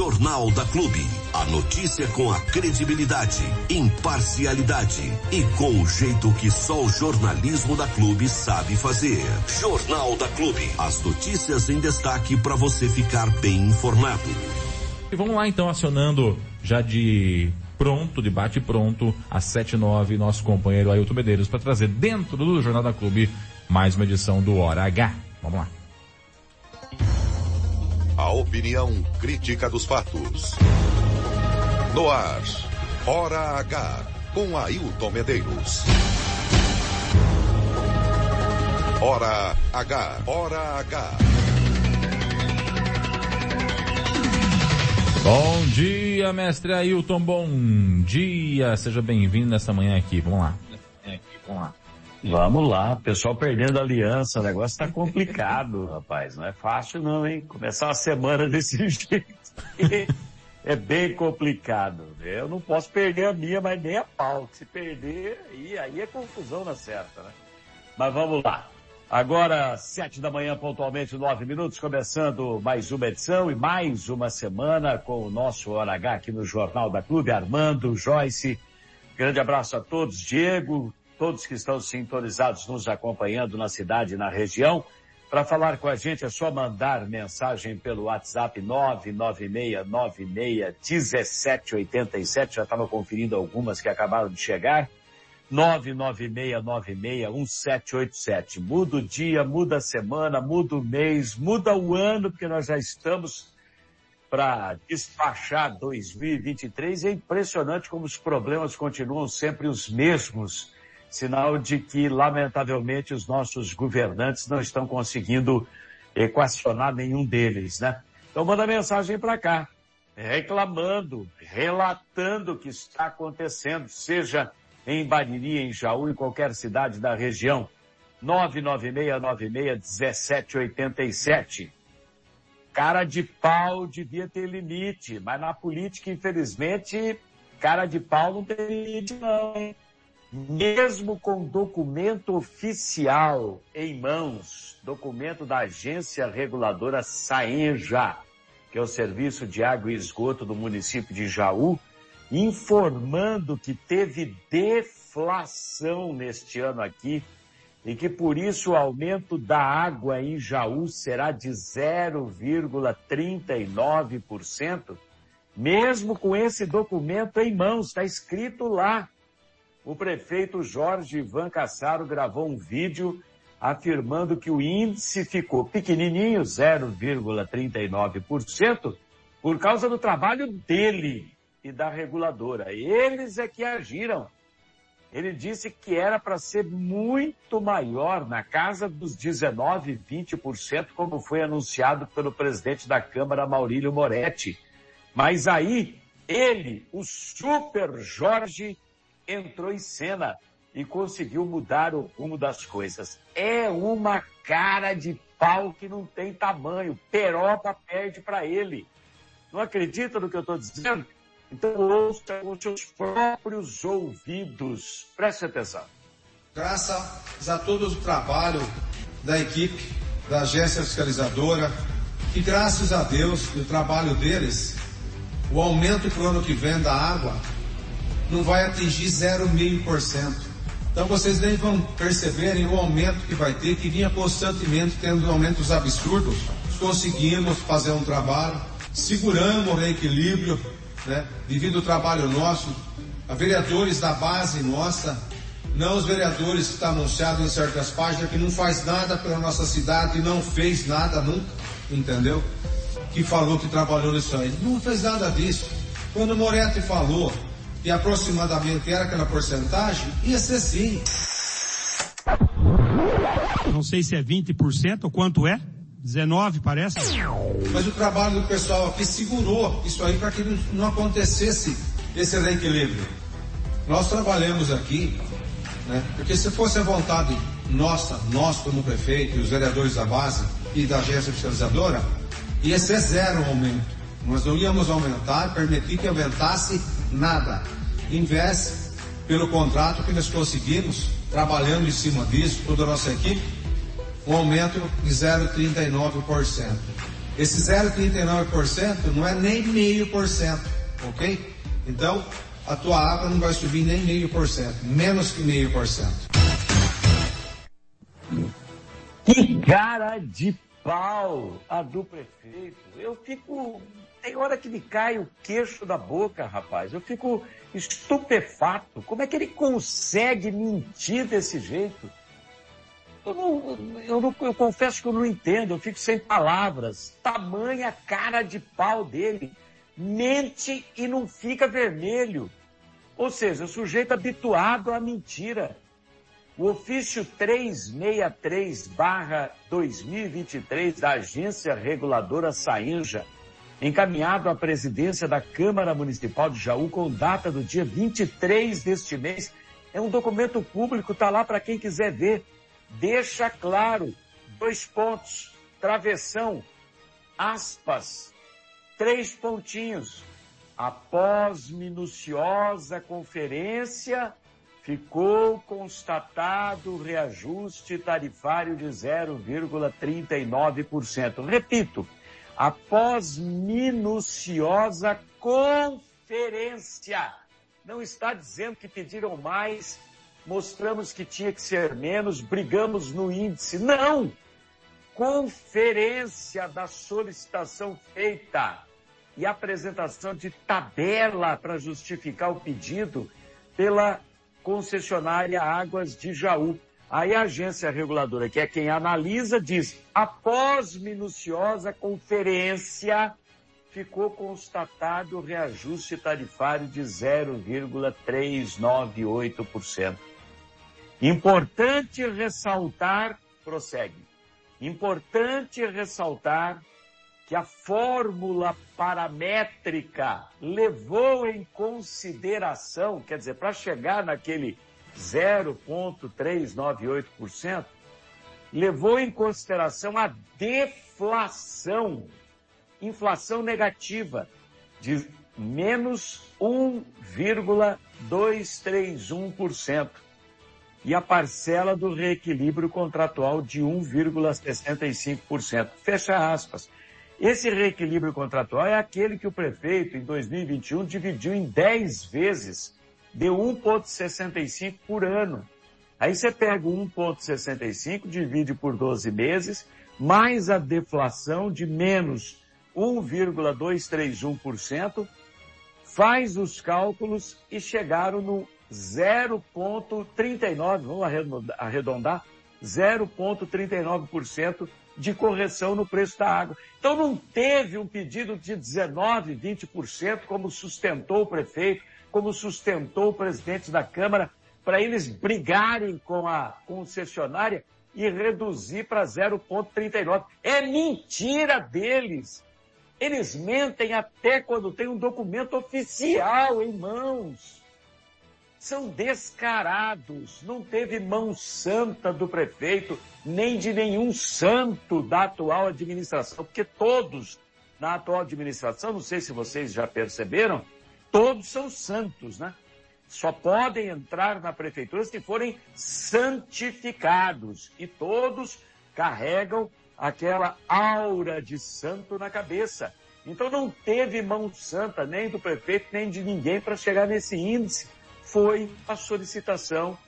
Jornal da Clube. A notícia com a credibilidade, imparcialidade e com o jeito que só o jornalismo da Clube sabe fazer. Jornal da Clube. As notícias em destaque para você ficar bem informado. E vamos lá então acionando já de pronto, debate pronto, às 7 e 9, nosso companheiro Ailton Medeiros para trazer dentro do Jornal da Clube mais uma edição do Hora H. Vamos lá. A opinião crítica dos fatos. No ar, Hora H, com Ailton Medeiros. Hora H, Hora H. Bom dia, mestre Ailton, bom dia. Seja bem-vindo nessa manhã aqui. Vamos lá. Vamos lá. Vamos lá, pessoal perdendo a aliança, o negócio tá complicado, rapaz. Não é fácil não, hein? Começar uma semana desse jeito. é bem complicado. Eu não posso perder a minha, mas nem a pau. Se perder, aí, aí é confusão na certa, né? Mas vamos lá. Agora, sete da manhã, pontualmente, nove minutos, começando mais uma edição e mais uma semana com o nosso Hora H aqui no Jornal da Clube. Armando, Joyce, grande abraço a todos. Diego, todos que estão sintonizados nos acompanhando na cidade e na região. Para falar com a gente é só mandar mensagem pelo WhatsApp 996961787. Já estava conferindo algumas que acabaram de chegar. 996961787. Muda o dia, muda a semana, muda o mês, muda o ano, porque nós já estamos para despachar 2023. É impressionante como os problemas continuam sempre os mesmos sinal de que, lamentavelmente, os nossos governantes não estão conseguindo equacionar nenhum deles, né? Então manda mensagem para cá, reclamando, relatando o que está acontecendo, seja em Bariri, em Jaú, em qualquer cidade da região. 996961787. Cara de pau devia ter limite, mas na política, infelizmente, cara de pau não tem limite não, hein? Mesmo com documento oficial em mãos, documento da agência reguladora Saenja, que é o Serviço de Água e Esgoto do município de Jaú, informando que teve deflação neste ano aqui e que por isso o aumento da água em Jaú será de 0,39%, mesmo com esse documento em mãos, está escrito lá o prefeito Jorge Ivan Cassaro gravou um vídeo afirmando que o índice ficou pequenininho, 0,39%, por causa do trabalho dele e da reguladora. Eles é que agiram. Ele disse que era para ser muito maior, na casa dos 19, 20%, como foi anunciado pelo presidente da Câmara, Maurílio Moretti. Mas aí, ele, o super Jorge, entrou em cena e conseguiu mudar o rumo das coisas. É uma cara de pau que não tem tamanho. Peroba perde para ele. Não acredita no que eu estou dizendo? Então ouça com seus próprios ouvidos. Preste atenção. Graças a todo o trabalho da equipe, da agência fiscalizadora, e graças a Deus, do trabalho deles, o aumento para o ano que vem da água não vai atingir 0,5%. Então vocês nem vão perceberem o aumento que vai ter, que vinha constantemente tendo aumentos absurdos. Conseguimos fazer um trabalho, seguramos o equilíbrio, né, devido ao trabalho nosso, a vereadores da base nossa, não os vereadores que estão anunciados em certas páginas que não faz nada pela nossa cidade e não fez nada nunca, entendeu? Que falou que trabalhou nisso aí. Não fez nada disso. Quando o Moretti falou e aproximadamente era aquela porcentagem, ia ser sim. Não sei se é 20% ou quanto é. 19 parece. Mas o trabalho do pessoal aqui segurou isso aí para que não acontecesse esse reequilíbrio. Nós trabalhamos aqui, né? Porque se fosse a vontade nossa, nós como prefeito e os vereadores da base e da agência fiscalizadora, ia ser zero o aumento. Nós não íamos aumentar, permitir que aumentasse nada. Investe pelo contrato que nós conseguimos, trabalhando em cima disso, toda a nossa equipe, um aumento de 0,39%. Esse 0,39% não é nem meio por cento, ok? Então, a tua água não vai subir nem meio por cento, menos que meio por cento. Que cara de pau a do prefeito. Eu fico. Tem hora que me cai o queixo da boca, rapaz. Eu fico estupefato. Como é que ele consegue mentir desse jeito? Eu, não, eu, não, eu confesso que eu não entendo, eu fico sem palavras. Tamanha cara de pau dele. Mente e não fica vermelho. Ou seja, o sujeito habituado à mentira. O ofício 363-2023 da Agência Reguladora Sainja, encaminhado à presidência da Câmara Municipal de Jaú com data do dia 23 deste mês, é um documento público, está lá para quem quiser ver. Deixa claro, dois pontos, travessão, aspas, três pontinhos. Após minuciosa conferência ficou constatado o reajuste tarifário de 0,39%. Repito, após minuciosa conferência. Não está dizendo que pediram mais, mostramos que tinha que ser menos, brigamos no índice. Não! Conferência da solicitação feita e apresentação de tabela para justificar o pedido pela concessionária Águas de Jaú. Aí a agência reguladora, que é quem analisa, diz: após minuciosa conferência, ficou constatado o reajuste tarifário de 0,398%. Importante ressaltar, prossegue, importante ressaltar que a fórmula paramétrica levou em consideração, quer dizer, para chegar naquele 0,398%, levou em consideração a deflação, inflação negativa, de menos 1,231% e a parcela do reequilíbrio contratual de 1,65%. Fecha aspas. Esse reequilíbrio contratual é aquele que o prefeito, em 2021, dividiu em 10 vezes, deu 1,65 por ano. Aí você pega o 1,65, divide por 12 meses, mais a deflação de menos 1,231%, faz os cálculos e chegaram no 0,39, vamos arredondar, 0,39% de correção no preço da água. Então não teve um pedido de 19, 20%, como sustentou o prefeito, como sustentou o presidente da Câmara, para eles brigarem com a concessionária e reduzir para 0,39. É mentira deles. Eles mentem até quando tem um documento oficial em mãos são descarados. Não teve mão santa do prefeito, nem de nenhum santo da atual administração, porque todos na atual administração, não sei se vocês já perceberam, todos são santos, né? Só podem entrar na prefeitura se forem santificados. E todos carregam aquela aura de santo na cabeça. Então não teve mão santa nem do prefeito, nem de ninguém para chegar nesse índice foi a solicitação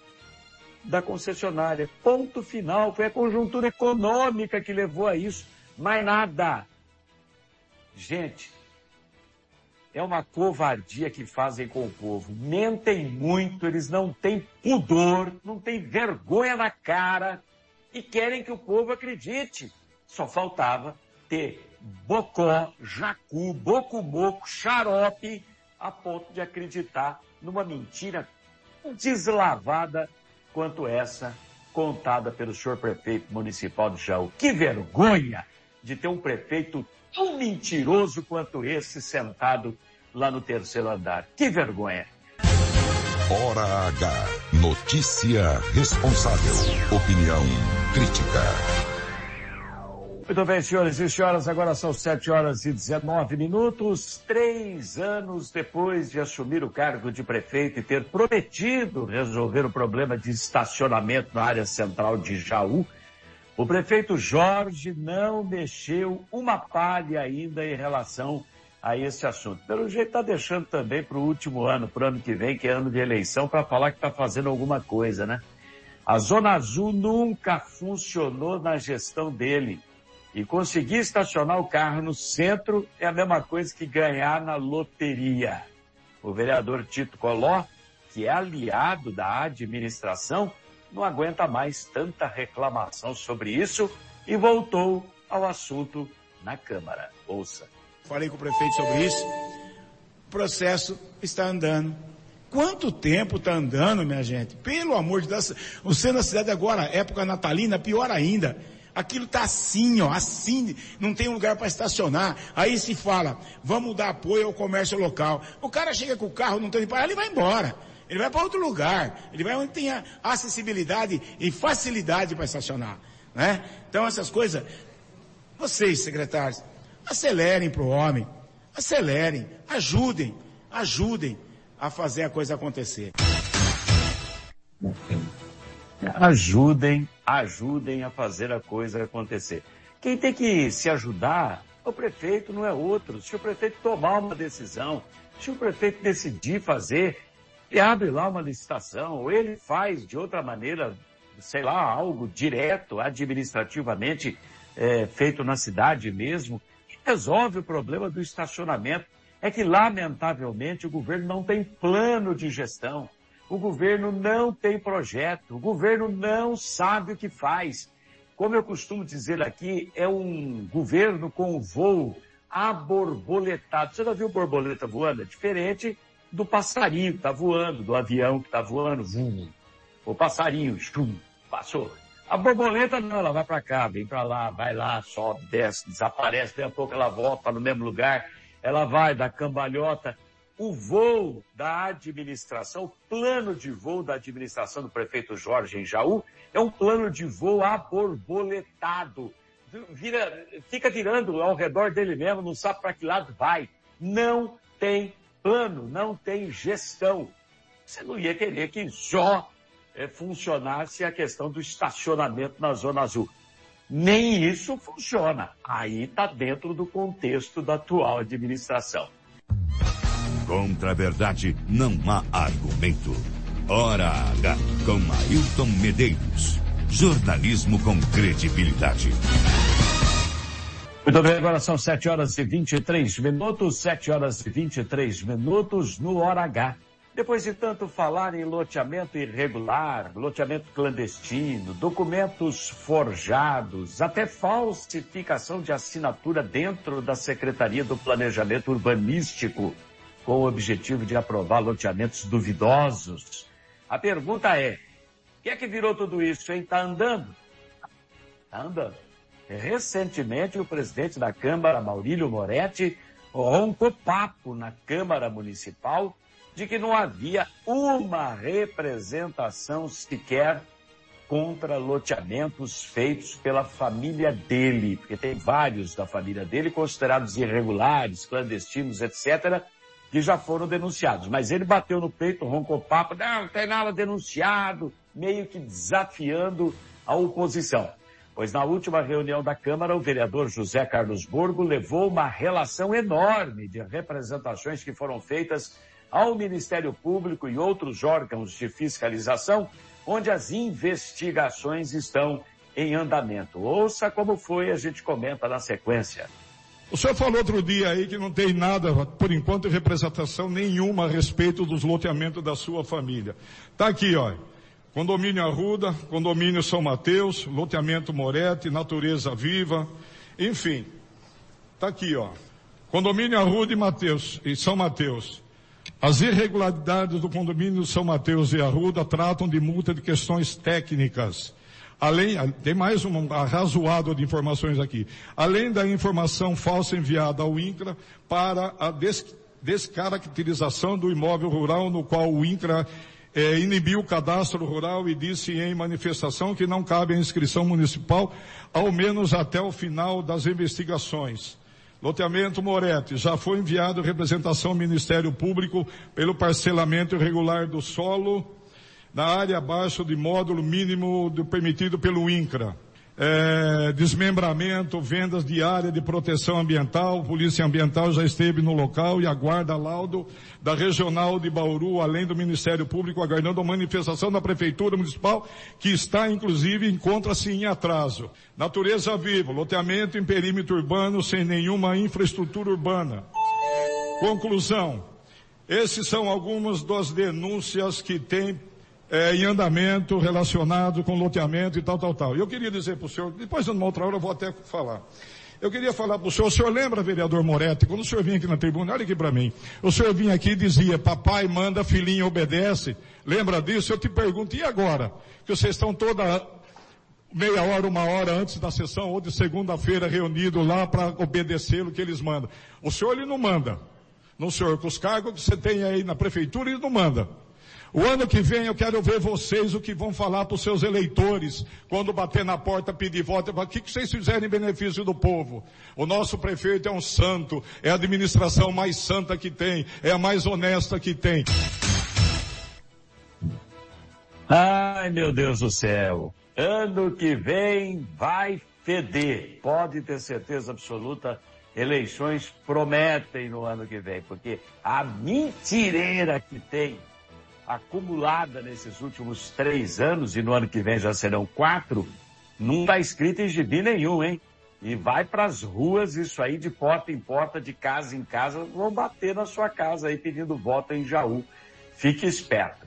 da concessionária. Ponto final. Foi a conjuntura econômica que levou a isso. Mais nada. Gente, é uma covardia que fazem com o povo. Mentem muito, eles não têm pudor, não têm vergonha na cara e querem que o povo acredite. Só faltava ter bocó, jacu, bocumoco, xarope, a ponto de acreditar numa mentira deslavada quanto essa contada pelo senhor prefeito municipal de Jaú. Que vergonha de ter um prefeito tão mentiroso quanto esse sentado lá no terceiro andar. Que vergonha. Hora H. Notícia responsável. Opinião crítica. Muito bem, senhores e senhoras, agora são 7 horas e 19 minutos. Três anos depois de assumir o cargo de prefeito e ter prometido resolver o problema de estacionamento na área central de Jaú, O prefeito Jorge não mexeu uma palha ainda em relação a esse assunto. Pelo jeito está deixando também para o último ano, para o ano que vem, que é ano de eleição, para falar que está fazendo alguma coisa, né? A Zona Azul nunca funcionou na gestão dele. E conseguir estacionar o carro no centro é a mesma coisa que ganhar na loteria. O vereador Tito Coló, que é aliado da administração, não aguenta mais tanta reclamação sobre isso e voltou ao assunto na Câmara. Ouça. Falei com o prefeito sobre isso. O processo está andando. Quanto tempo está andando, minha gente? Pelo amor de Deus. O centro da cidade agora, época natalina, pior ainda. Aquilo está assim, ó, assim, não tem lugar para estacionar. Aí se fala, vamos dar apoio ao comércio local. O cara chega com o carro, não tem para ele vai embora. Ele vai para outro lugar. Ele vai onde tem acessibilidade e facilidade para estacionar. Né? Então essas coisas, vocês, secretários, acelerem para o homem. Acelerem, ajudem, ajudem a fazer a coisa acontecer. Ajudem, ajudem a fazer a coisa acontecer. Quem tem que se ajudar, o prefeito não é outro. Se o prefeito tomar uma decisão, se o prefeito decidir fazer, ele abre lá uma licitação, ou ele faz de outra maneira, sei lá, algo direto, administrativamente é, feito na cidade mesmo, e resolve o problema do estacionamento. É que, lamentavelmente, o governo não tem plano de gestão. O governo não tem projeto. O governo não sabe o que faz. Como eu costumo dizer aqui, é um governo com voo aborboletado. Você já viu borboleta voando? É diferente do passarinho que está voando, do avião que está voando, vum. O passarinho, chum, passou. A borboleta não, ela vai para cá, vem para lá, vai lá, sobe, desce, desaparece, daqui a pouco ela volta no mesmo lugar, ela vai da cambalhota. O voo da administração, o plano de voo da administração do prefeito Jorge em Jaú, é um plano de voo aborboletado. Vira, fica virando ao redor dele mesmo, não sabe para que lado vai. Não tem plano, não tem gestão. Você não ia querer que só é, funcionasse a questão do estacionamento na Zona Azul. Nem isso funciona. Aí está dentro do contexto da atual administração. Contra a verdade não há argumento. Hora H com Ailton Medeiros. Jornalismo com credibilidade. Muito bem, agora são 7 horas e 23 minutos, 7 horas e 23 minutos no Hora H. Depois de tanto falar em loteamento irregular, loteamento clandestino, documentos forjados, até falsificação de assinatura dentro da Secretaria do Planejamento Urbanístico, com o objetivo de aprovar loteamentos duvidosos. A pergunta é, o que é que virou tudo isso, hein? Está andando? Está andando. Recentemente, o presidente da Câmara, Maurílio Moretti, roncou papo na Câmara Municipal de que não havia uma representação sequer contra loteamentos feitos pela família dele, porque tem vários da família dele considerados irregulares, clandestinos, etc., que já foram denunciados. Mas ele bateu no peito, roncou papo, não, não tem nada denunciado, meio que desafiando a oposição pois na última reunião da Câmara, o vereador José Carlos Borgo levou uma relação enorme de representações que foram feitas ao Ministério Público e outros órgãos de fiscalização, onde as investigações estão em andamento. Ouça como foi, a gente comenta na sequência. O senhor falou outro dia aí que não tem nada, por enquanto, representação nenhuma a respeito dos loteamentos da sua família. Tá aqui, ó. Condomínio Arruda, Condomínio São Mateus, Loteamento Moretti, Natureza Viva, enfim. Tá aqui, ó. Condomínio Arruda e Mateus, e São Mateus. As irregularidades do condomínio São Mateus e Arruda tratam de multa de questões técnicas. Além, tem mais um arrazoado de informações aqui. Além da informação falsa enviada ao INCRA para a des, descaracterização do imóvel rural no qual o INCRA é, inibiu o cadastro rural e disse em manifestação que não cabe a inscrição municipal, ao menos até o final das investigações. Loteamento Moretti, já foi enviado representação ao Ministério Público pelo parcelamento irregular do solo na área abaixo de módulo mínimo do permitido pelo INCRA. É, desmembramento, vendas de área de proteção ambiental, Polícia Ambiental já esteve no local e aguarda laudo da Regional de Bauru, além do Ministério Público, aguardando a manifestação da Prefeitura Municipal, que está, inclusive, encontra-se em atraso. Natureza viva, loteamento em perímetro urbano sem nenhuma infraestrutura urbana. Conclusão. Esses são algumas das denúncias que tem é, em andamento relacionado com loteamento e tal, tal, tal. Eu queria dizer para o senhor, depois numa outra hora eu vou até falar. Eu queria falar para o senhor, o senhor lembra, vereador Moretti, quando o senhor vinha aqui na tribuna, olha aqui para mim, o senhor vinha aqui e dizia, papai manda, filhinho obedece, lembra disso? Eu te pergunto, e agora? Que vocês estão toda meia hora, uma hora antes da sessão, ou de segunda-feira reunido lá para obedecer o que eles mandam. O senhor ele não manda. Não, senhor, com os cargos que você tem aí na prefeitura, ele não manda. O ano que vem eu quero ver vocês o que vão falar para os seus eleitores quando bater na porta pedir voto. O que, vocês fizeram em benefício do povo? O nosso prefeito é um santo, é a administração mais santa que tem, é a mais honesta que tem. Ai meu Deus do céu. Ano que vem vai feder. Pode ter certeza absoluta eleições prometem no ano que vem, porque a mentireira que tem acumulada nesses últimos três anos, e no ano que vem já serão quatro, não está escrito em gibi nenhum, hein? E vai para as ruas, isso aí, de porta em porta, de casa em casa, vão bater na sua casa aí pedindo voto em Jaú. Fique esperto.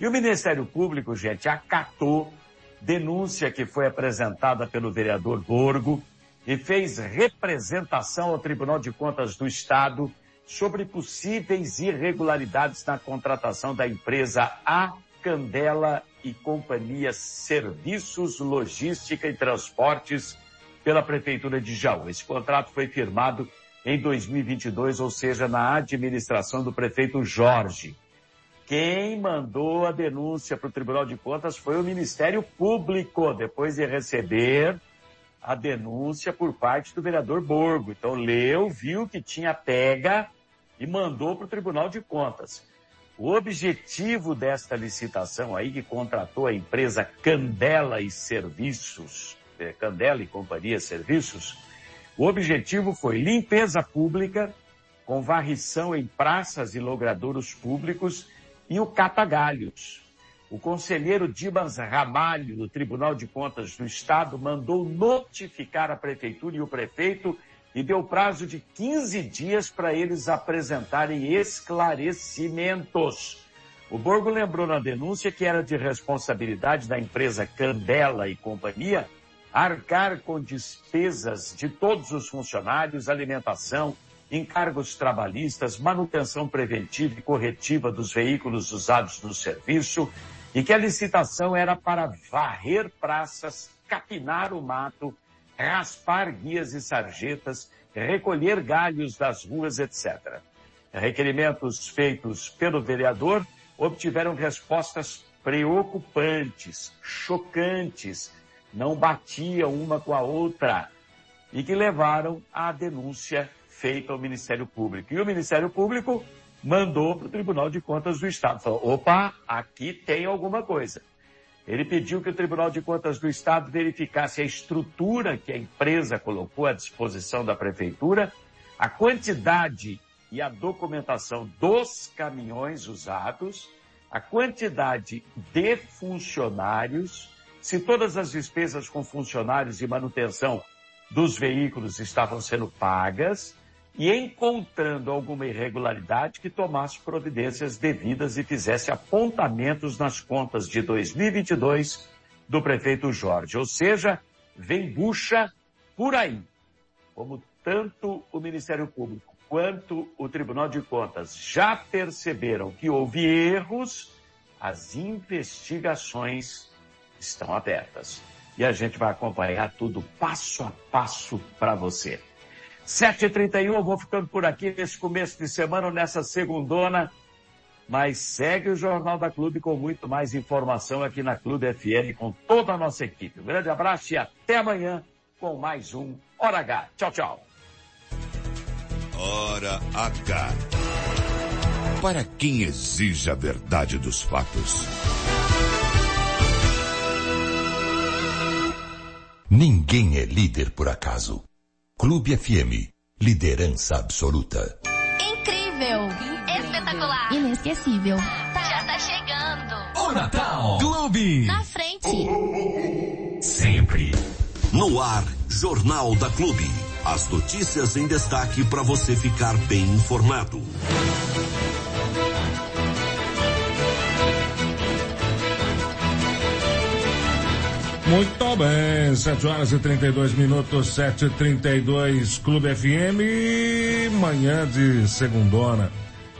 E o Ministério Público, gente, acatou denúncia que foi apresentada pelo vereador Borgo e fez representação ao Tribunal de Contas do Estado sobre possíveis irregularidades na contratação da empresa A Candela e Companhia Serviços, Logística e Transportes pela Prefeitura de Jaú. Esse contrato foi firmado em 2022, ou seja, na administração do prefeito Jorge. Quem mandou a denúncia para o Tribunal de Contas foi o Ministério Público, depois de receber a denúncia por parte do vereador Borgo. Então leu, viu que tinha pega e mandou para o Tribunal de Contas. O objetivo desta licitação aí, que contratou a empresa Candela e Serviços, é, Candela e Companhia Serviços, o objetivo foi limpeza pública, com varrição em praças e logradouros públicos e o catagalhos. O conselheiro Dimas Ramalho, do Tribunal de Contas do Estado, mandou notificar a prefeitura e o prefeito e deu prazo de 15 dias para eles apresentarem esclarecimentos. O Borgo lembrou na denúncia que era de responsabilidade da empresa Candela e Companhia arcar com despesas de todos os funcionários, alimentação, encargos trabalhistas, manutenção preventiva e corretiva dos veículos usados no serviço e que a licitação era para varrer praças, capinar o mato, raspar guias e sarjetas, recolher galhos das ruas, etc. Requerimentos feitos pelo vereador obtiveram respostas preocupantes, chocantes, não batiam uma com a outra e que levaram à denúncia feita ao Ministério Público. E o Ministério Público mandou para o Tribunal de Contas do Estado. Falou, opa, aqui tem alguma coisa. Ele pediu que o Tribunal de Contas do Estado verificasse a estrutura que a empresa colocou à disposição da prefeitura, a quantidade e a documentação dos caminhões usados, a quantidade de funcionários, se todas as despesas com funcionários e manutenção dos veículos estavam sendo pagas, e encontrando alguma irregularidade que tomasse providências devidas e fizesse apontamentos nas contas de 2022 do prefeito Jorge. Ou seja, vem bucha por aí. Como tanto o Ministério Público quanto o Tribunal de Contas já perceberam que houve erros, as investigações estão abertas. E a gente vai acompanhar tudo passo a passo para você. 7h31, eu vou ficando por aqui nesse começo de semana, nessa segundona. Mas segue o Jornal da Clube com muito mais informação aqui na Clube FM com toda a nossa equipe. Um grande abraço e até amanhã com mais um Hora H. Tchau, tchau. Hora H. Para quem exige a verdade dos fatos. Ninguém é líder por acaso. Clube FM, liderança absoluta. Incrível! Espetacular! Inesquecível! Já tá chegando! O Natal Clube. Na frente! Sempre. No ar, Jornal da Clube. As notícias em destaque para você ficar bem informado. Muito bem, 7 horas e 32 minutos, 7 e 32 Clube FM, manhã de segundona,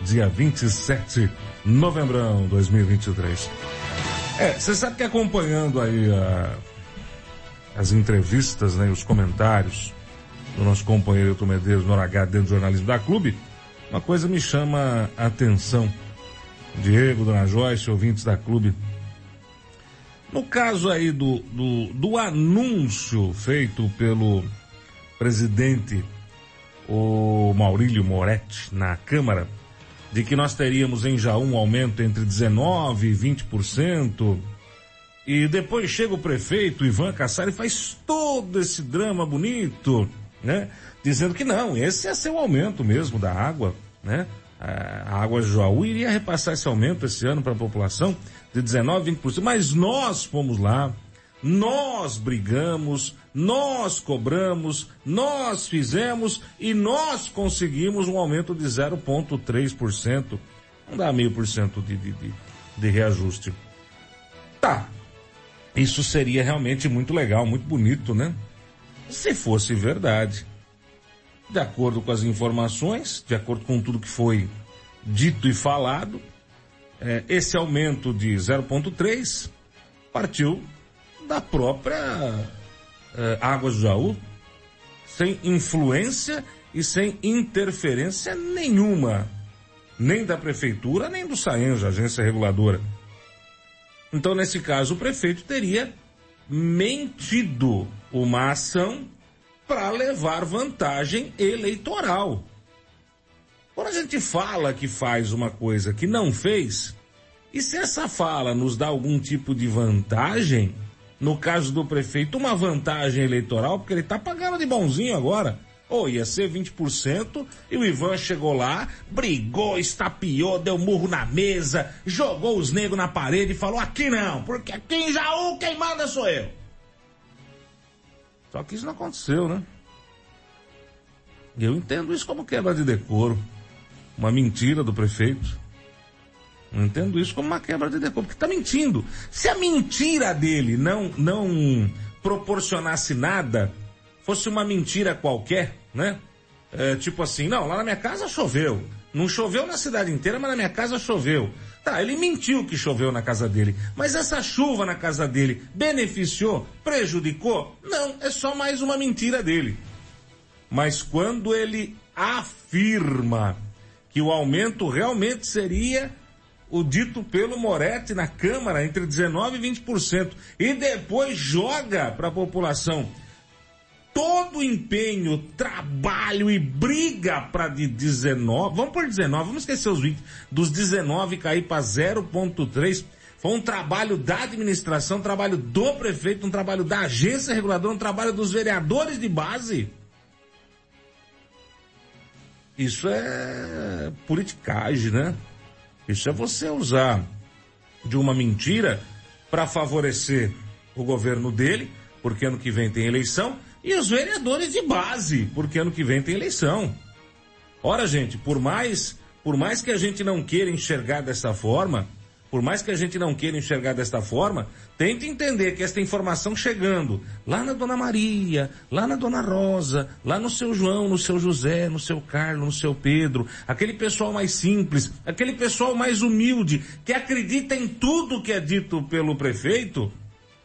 dia 27 de novembro de 2023. É, você sabe que acompanhando aí a, as entrevistas, né, os comentários do nosso companheiro Hilton Medeiros no dentro do jornalismo da Clube, uma coisa me chama a atenção. Diego, Dona Joyce, ouvintes da Clube, no caso aí do, do, do anúncio feito pelo presidente, o Maurílio Moretti, na Câmara, de que nós teríamos em Jaú um aumento entre 19% e 20%, e depois chega o prefeito Ivan Cassari e faz todo esse drama bonito, né? Dizendo que não, esse ia ser o aumento mesmo da água, né? A água de Jaú iria repassar esse aumento esse ano para a população de 19, 20%. Mas nós fomos lá, nós brigamos, nós cobramos, nós fizemos e nós conseguimos um aumento de 0,3%. Não dá meio por cento de, de, de, de reajuste. Tá. Isso seria realmente muito legal, muito bonito, né? Se fosse verdade. De acordo com as informações, de acordo com tudo que foi dito e falado, é, esse aumento de 0,3 partiu da própria é, Águas do Jaú, sem influência e sem interferência nenhuma, nem da prefeitura, nem do SAENJA, agência reguladora. Então, nesse caso, o prefeito teria mentido uma ação para levar vantagem eleitoral. Quando a gente fala que faz uma coisa que não fez, e se essa fala nos dá algum tipo de vantagem, no caso do prefeito, uma vantagem eleitoral, porque ele está pagando de bonzinho agora. Ou oh, ia ser 20% e o Ivan chegou lá, brigou, estapeou, deu murro na mesa, jogou os negros na parede e falou: aqui não, porque aqui em Jaú quem manda sou eu. Só que isso não aconteceu, né? Eu entendo isso como quebra de decoro uma mentira do prefeito. Não entendo isso como uma quebra de decoro, porque está mentindo. Se a mentira dele não, não proporcionasse nada, fosse uma mentira qualquer, né? É, tipo assim, não, lá na minha casa choveu. Não choveu na cidade inteira, mas na minha casa choveu. Tá, ele mentiu que choveu na casa dele. Mas essa chuva na casa dele beneficiou? Prejudicou? Não, é só mais uma mentira dele. Mas quando ele afirma que o aumento realmente seria o dito pelo Moretti na Câmara entre 19% e 20%. E depois joga para a população todo o empenho, trabalho e briga para de 19, vamos por 19, vamos esquecer os 20, dos 19 cair para 0.3. Foi um trabalho da administração, um trabalho do prefeito, um trabalho da agência reguladora, um trabalho dos vereadores de base. Isso é politicagem, né? Isso é você usar de uma mentira para favorecer o governo dele, porque ano que vem tem eleição, e os vereadores de base, porque ano que vem tem eleição. Ora, gente, por mais, por mais que a gente não queira enxergar dessa forma, por mais que a gente não queira enxergar desta forma, tente entender que esta informação chegando lá na Dona Maria, lá na Dona Rosa, lá no seu João, no seu José, no seu Carlos, no seu Pedro, aquele pessoal mais simples, aquele pessoal mais humilde, que acredita em tudo que é dito pelo prefeito,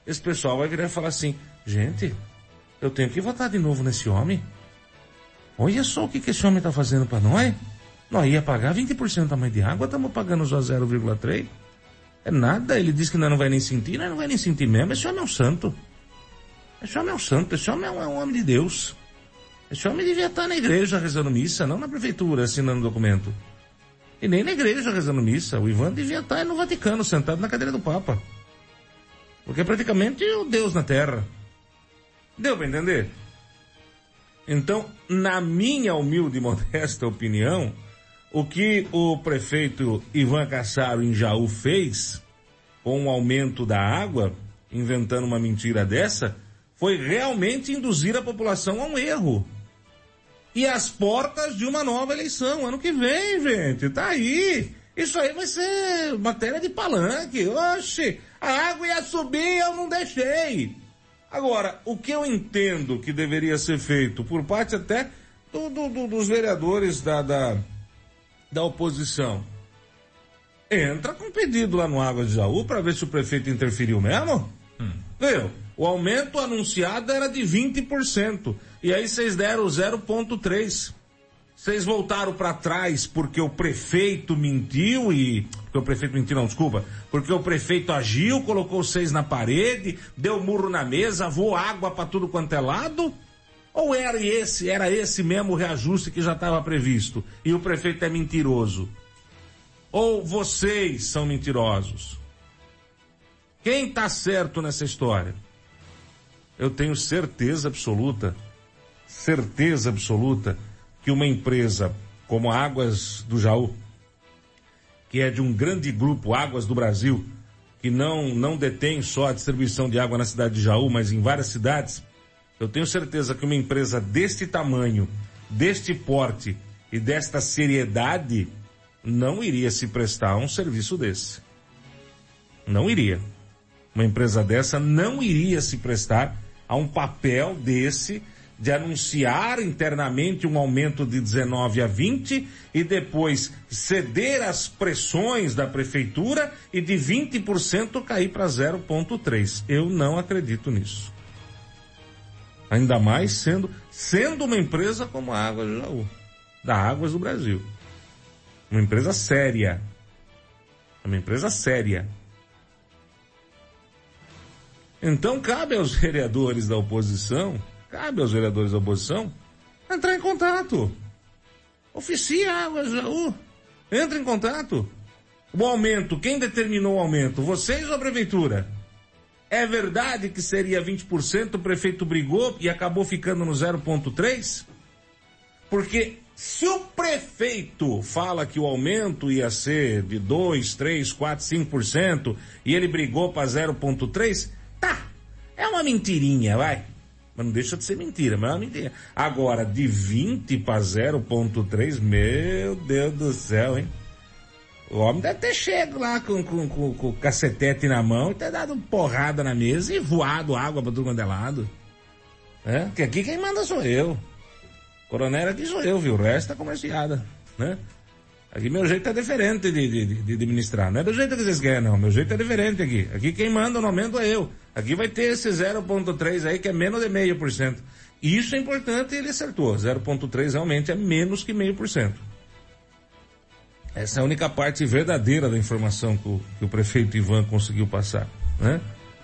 esse pessoal vai virar e falar assim, gente, eu tenho que votar de novo nesse homem. Olha só o que, que esse homem está fazendo para nós. Nós ia pagar 20% da mãe de água, estamos pagando só 0,3%. É nada, ele diz que não vai nem sentir, não vai nem sentir mesmo. Esse homem é um santo. Esse homem é um santo, esse homem é um, é um homem de Deus. Esse homem devia estar na igreja rezando missa, não na prefeitura assinando documento. E nem na igreja rezando missa. O Ivan devia estar no Vaticano, sentado na cadeira do Papa. Porque é praticamente o Deus na terra. Deu para entender? Então, na minha humilde e modesta opinião, o que o prefeito Ivan Cassaro em Jaú fez com o aumento da água, inventando uma mentira dessa, foi realmente induzir a população a um erro. E as portas de uma nova eleição, ano que vem, gente, tá aí. Isso aí vai ser matéria de palanque. Oxe, a água ia subir eu não deixei. Agora, o que eu entendo que deveria ser feito por parte até do, do, do, dos vereadores da, da, da oposição, entra com pedido lá no Água de Jaú para ver se o prefeito interferiu mesmo. Hum. Viu? O aumento anunciado era de 20%. E aí vocês deram 0,3%. Vocês voltaram para trás porque o prefeito mentiu e. Porque o prefeito mentiu, não, desculpa. Porque o prefeito agiu, colocou seis na parede, deu murro na mesa, voou água para tudo quanto é lado? Ou era esse, era esse mesmo reajuste que já estava previsto e o prefeito é mentiroso? Ou vocês são mentirosos? Quem está certo nessa história? Eu tenho certeza absoluta, certeza absoluta que uma empresa como a Águas do Jaú, que é de um grande grupo, Águas do Brasil, que não, não detém só a distribuição de água na cidade de Jaú, mas em várias cidades, eu tenho certeza que uma empresa deste tamanho, deste porte e desta seriedade não iria se prestar a um serviço desse. Não iria. Uma empresa dessa não iria se prestar a um papel desse de anunciar internamente um aumento de 19 a 20 e depois ceder às pressões da prefeitura e de 20% cair para 0,3. Eu não acredito nisso. Ainda mais sendo, sendo uma empresa como a Águas do Jaú, da Águas do Brasil. Uma empresa séria. Uma empresa séria. Então cabe aos vereadores da oposição cabe aos vereadores da oposição entrar em contato. Oficia a Água Jaú. Entra em contato. O aumento, quem determinou o aumento? Vocês ou a prefeitura? É verdade que seria 20%, o prefeito brigou e acabou ficando no 0,3%? Porque se o prefeito fala que o aumento ia ser de 2, 3, 4, 5% e ele brigou para 0,3%, tá. É uma mentirinha, vai. Mas não deixa de ser mentira, mas é uma mentira. Agora, de 20 para 0.3, meu Deus do céu, hein? O homem deve ter chego lá com, com, com, com o cacetete na mão e ter dado porrada na mesa e voado água para tudo quanto é lado. É? Porque aqui quem manda sou eu. Coronel aqui sou eu, viu? O resto é comerciada, né? Aqui meu jeito é diferente de, de, de, administrar. Não é do jeito que vocês querem, não. Meu jeito é diferente aqui. Aqui quem manda no aumento é eu. Aqui vai ter esse 0,3 aí que é menos de meio por cento. Isso é importante e ele acertou. 0,3 realmente é menos que meio por cento. Essa é a única parte verdadeira da informação que o, que o prefeito Ivan conseguiu passar, né?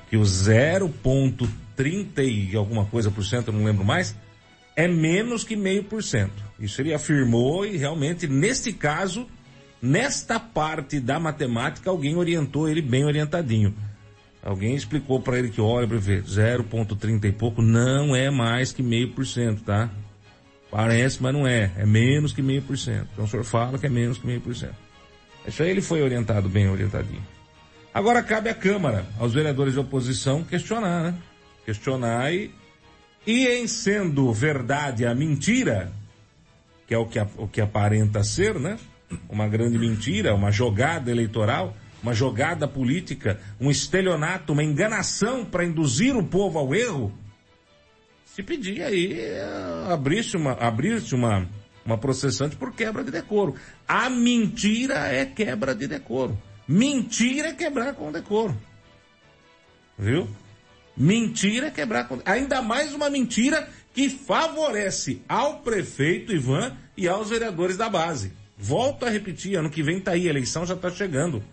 Que o 0,30 e alguma coisa por cento, eu não lembro mais, é menos que meio por cento. Isso ele afirmou e realmente, neste caso, nesta parte da matemática, alguém orientou ele bem orientadinho. Alguém explicou para ele que, olha, prefeito, 0,30 e pouco não é mais que meio por cento, tá? Parece, mas não é. É menos que meio por cento. Então o senhor fala que é menos que meio por cento. Isso aí ele foi orientado, bem orientadinho. Agora cabe à Câmara, aos vereadores de oposição, questionar, né? Questionar e, e em sendo verdade a mentira, que é o que, o que aparenta ser, né? Uma grande mentira, uma jogada eleitoral, uma jogada política, um estelionato, uma enganação para induzir o povo ao erro, se pedir aí eh, abrir-se uma, abrir uma, uma processante por quebra de decoro. A mentira é quebra de decoro. Mentira é quebrar com decoro. Viu? Mentira é quebrar com Ainda mais uma mentira que favorece ao prefeito Ivan e aos vereadores da base. Volto a repetir, ano que vem tá aí, a eleição já está chegando.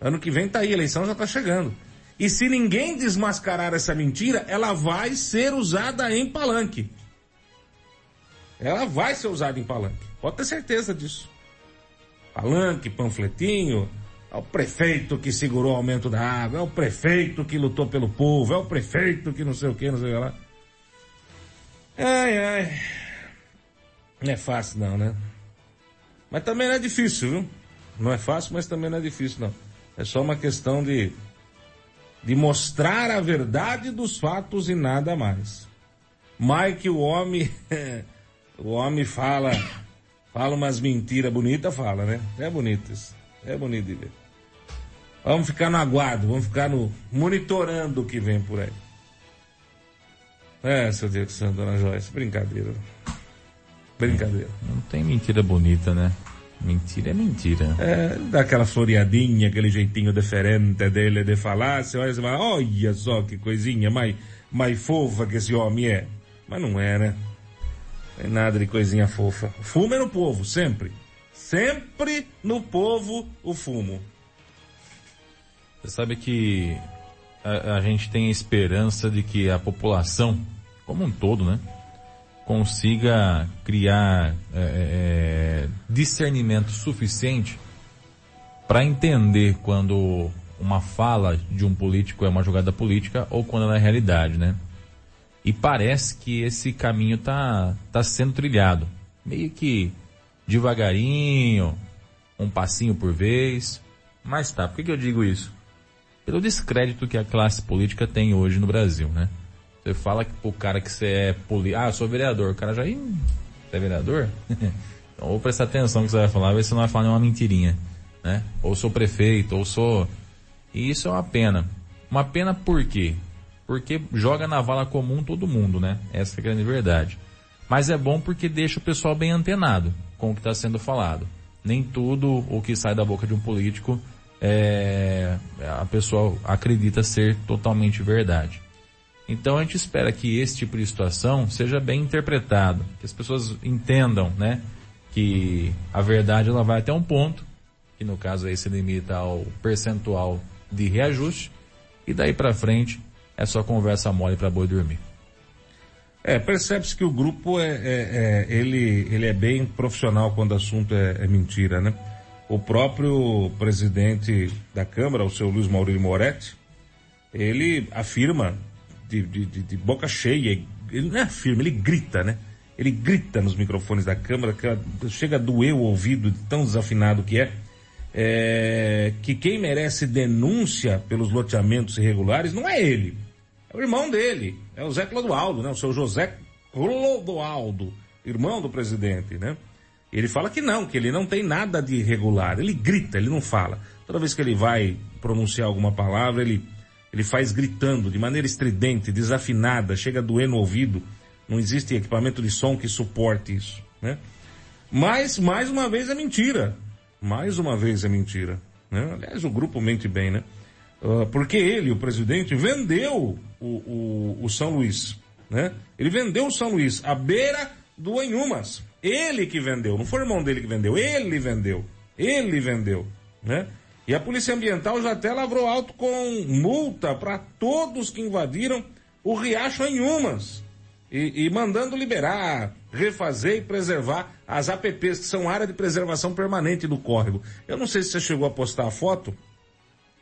Ano que vem tá aí, a eleição já está chegando. E se ninguém desmascarar essa mentira, ela vai ser usada em palanque. Ela vai ser usada em palanque. Pode ter certeza disso. Palanque, panfletinho, É o prefeito que segurou o aumento da água, é o prefeito que lutou pelo povo, é o prefeito que não sei o que, não sei o que lá. Ai, ai. Não é fácil não, né? Mas também não é difícil, viu? Não é fácil, mas também não é difícil não. É só uma questão de, de mostrar a verdade dos fatos e nada mais. Mike, o homem, o homem fala, fala umas mentiras bonitas, fala, né? É bonito isso. É bonito de ver. Vamos ficar no aguardo, vamos ficar no monitorando o que vem por aí. É, seu Diego Santos, dona Joyce, brincadeira. Brincadeira. Não tem mentira bonita, né? Mentira é mentira. É, dá aquela floreadinha, aquele jeitinho diferente dele de falar, você olha e fala, olha só que coisinha mais, mais fofa que esse homem é. Mas não é, né? Não tem nada de coisinha fofa. Fumo é no povo, sempre. Sempre no povo o fumo. Você sabe que a, a gente tem a esperança de que a população, como um todo, né? Consiga criar é, é, é discernimento suficiente para entender quando uma fala de um político é uma jogada política ou quando ela é realidade, né? E parece que esse caminho tá, tá sendo trilhado. Meio que devagarinho, um passinho por vez. Mas tá, por que, que eu digo isso? Pelo descrédito que a classe política tem hoje no Brasil, né? Você fala que pro cara que você é poli... Ah, eu sou vereador. O cara já... Ih, você é vereador? então, vou prestar atenção que você vai falar, ver se não vai falar nenhuma mentirinha, né? Ou sou prefeito, ou sou... E isso é uma pena. Uma pena por quê? Porque joga na vala comum todo mundo, né? Essa é a grande verdade. Mas é bom porque deixa o pessoal bem antenado com o que está sendo falado. Nem tudo o que sai da boca de um político é, a pessoa acredita ser totalmente verdade. Então a gente espera que esse tipo de situação seja bem interpretado, que as pessoas entendam, né, que a verdade ela vai até um ponto, que no caso aí se limita ao percentual de reajuste, e daí para frente é só conversa mole para boi dormir. É, percebe-se que o grupo é, é, é, ele, ele é bem profissional quando o assunto é, é, mentira, né? O próprio presidente da Câmara, o seu Luiz Maurício Moretti, ele afirma de, de, de, de boca cheia, ele não é firme, ele grita, né? Ele grita nos microfones da câmara, chega a doer o ouvido tão desafinado que é, é, que quem merece denúncia pelos loteamentos irregulares não é ele, é o irmão dele, é o Zé Clodoaldo, né? O seu José Clodoaldo, irmão do presidente, né? Ele fala que não, que ele não tem nada de irregular. Ele grita, ele não fala. Toda vez que ele vai pronunciar alguma palavra, ele ele faz gritando, de maneira estridente, desafinada, chega a doer no ouvido. Não existe equipamento de som que suporte isso, né? Mas, mais uma vez, é mentira. Mais uma vez é mentira. Né? Aliás, o grupo mente bem, né? Uh, porque ele, o presidente, vendeu o, o, o, São Luís, né? Ele vendeu o São Luís à beira do Enhumas. Ele que vendeu, não foi o irmão dele que vendeu, ele vendeu. Ele vendeu, né? E a Polícia Ambiental já até lavrou alto com multa para todos que invadiram o Riacho em Umas. E, e, mandando liberar, refazer e preservar as APPs, que são área de preservação permanente do córrego. Eu não sei se você chegou a postar a foto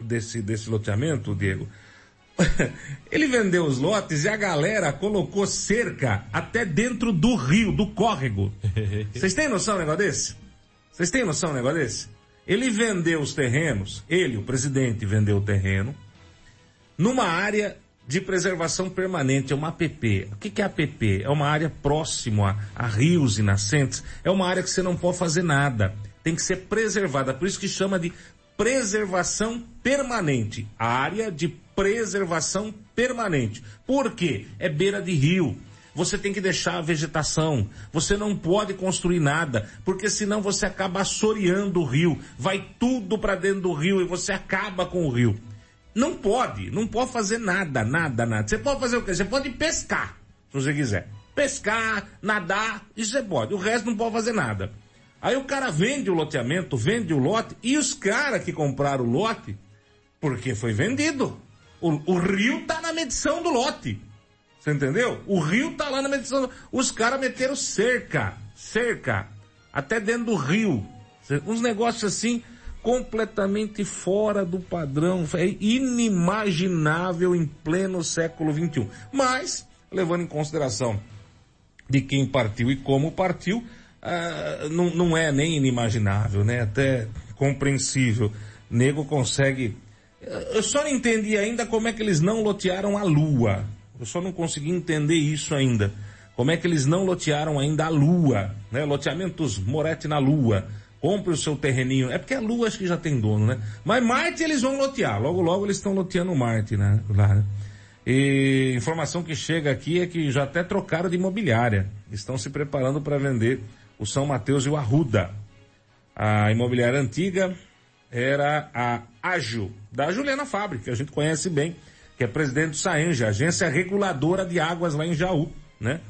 desse, desse loteamento, Diego. Ele vendeu os lotes e a galera colocou cerca até dentro do rio, do córrego. Vocês têm noção de um negócio desse? Vocês têm noção de um negócio desse? Ele vendeu os terrenos, ele, o presidente, vendeu o terreno, numa área de preservação permanente, é uma APP. O que é APP? É uma área próxima a, a rios e nascentes, é uma área que você não pode fazer nada, tem que ser preservada, por isso que chama de preservação permanente, área de preservação permanente. Por quê? É beira de rio, você tem que deixar a vegetação. Você não pode construir nada, porque senão você acaba assoreando o rio. Vai tudo para dentro do rio e você acaba com o rio. Não pode, não pode fazer nada, nada, nada. Você pode fazer o quê? Você pode pescar, se você quiser. Pescar, nadar, isso você pode. O resto não pode fazer nada. Aí o cara vende o loteamento, vende o lote, e os caras que compraram o lote, porque foi vendido. O, o rio tá na medição do lote. Você entendeu? O rio tá lá na medição. Os caras meteram cerca, cerca, até dentro do rio. Uns negócios assim, completamente fora do padrão, é inimaginável em pleno século XXI. Mas, levando em consideração de quem partiu e como partiu, uh, não, não é nem inimaginável, né? Até compreensível. Nego consegue. Eu só não entendi ainda como é que eles não lotearam a Lua. Eu só não consegui entender isso ainda. Como é que eles não lotearam ainda a Lua, né? Loteamentos Moretti na Lua. Compre o seu terreninho. É porque a Lua acho que já tem dono, né? Mas Marte eles vão lotear. Logo, logo eles estão loteando Marte, né? Lá, né? E informação que chega aqui é que já até trocaram de imobiliária. Estão se preparando para vender o São Mateus e o Arruda. A imobiliária antiga era a Ágil, da Juliana Fábrica, que a gente conhece bem, que é presidente do Saenja, agência reguladora de águas lá em Jaú, né?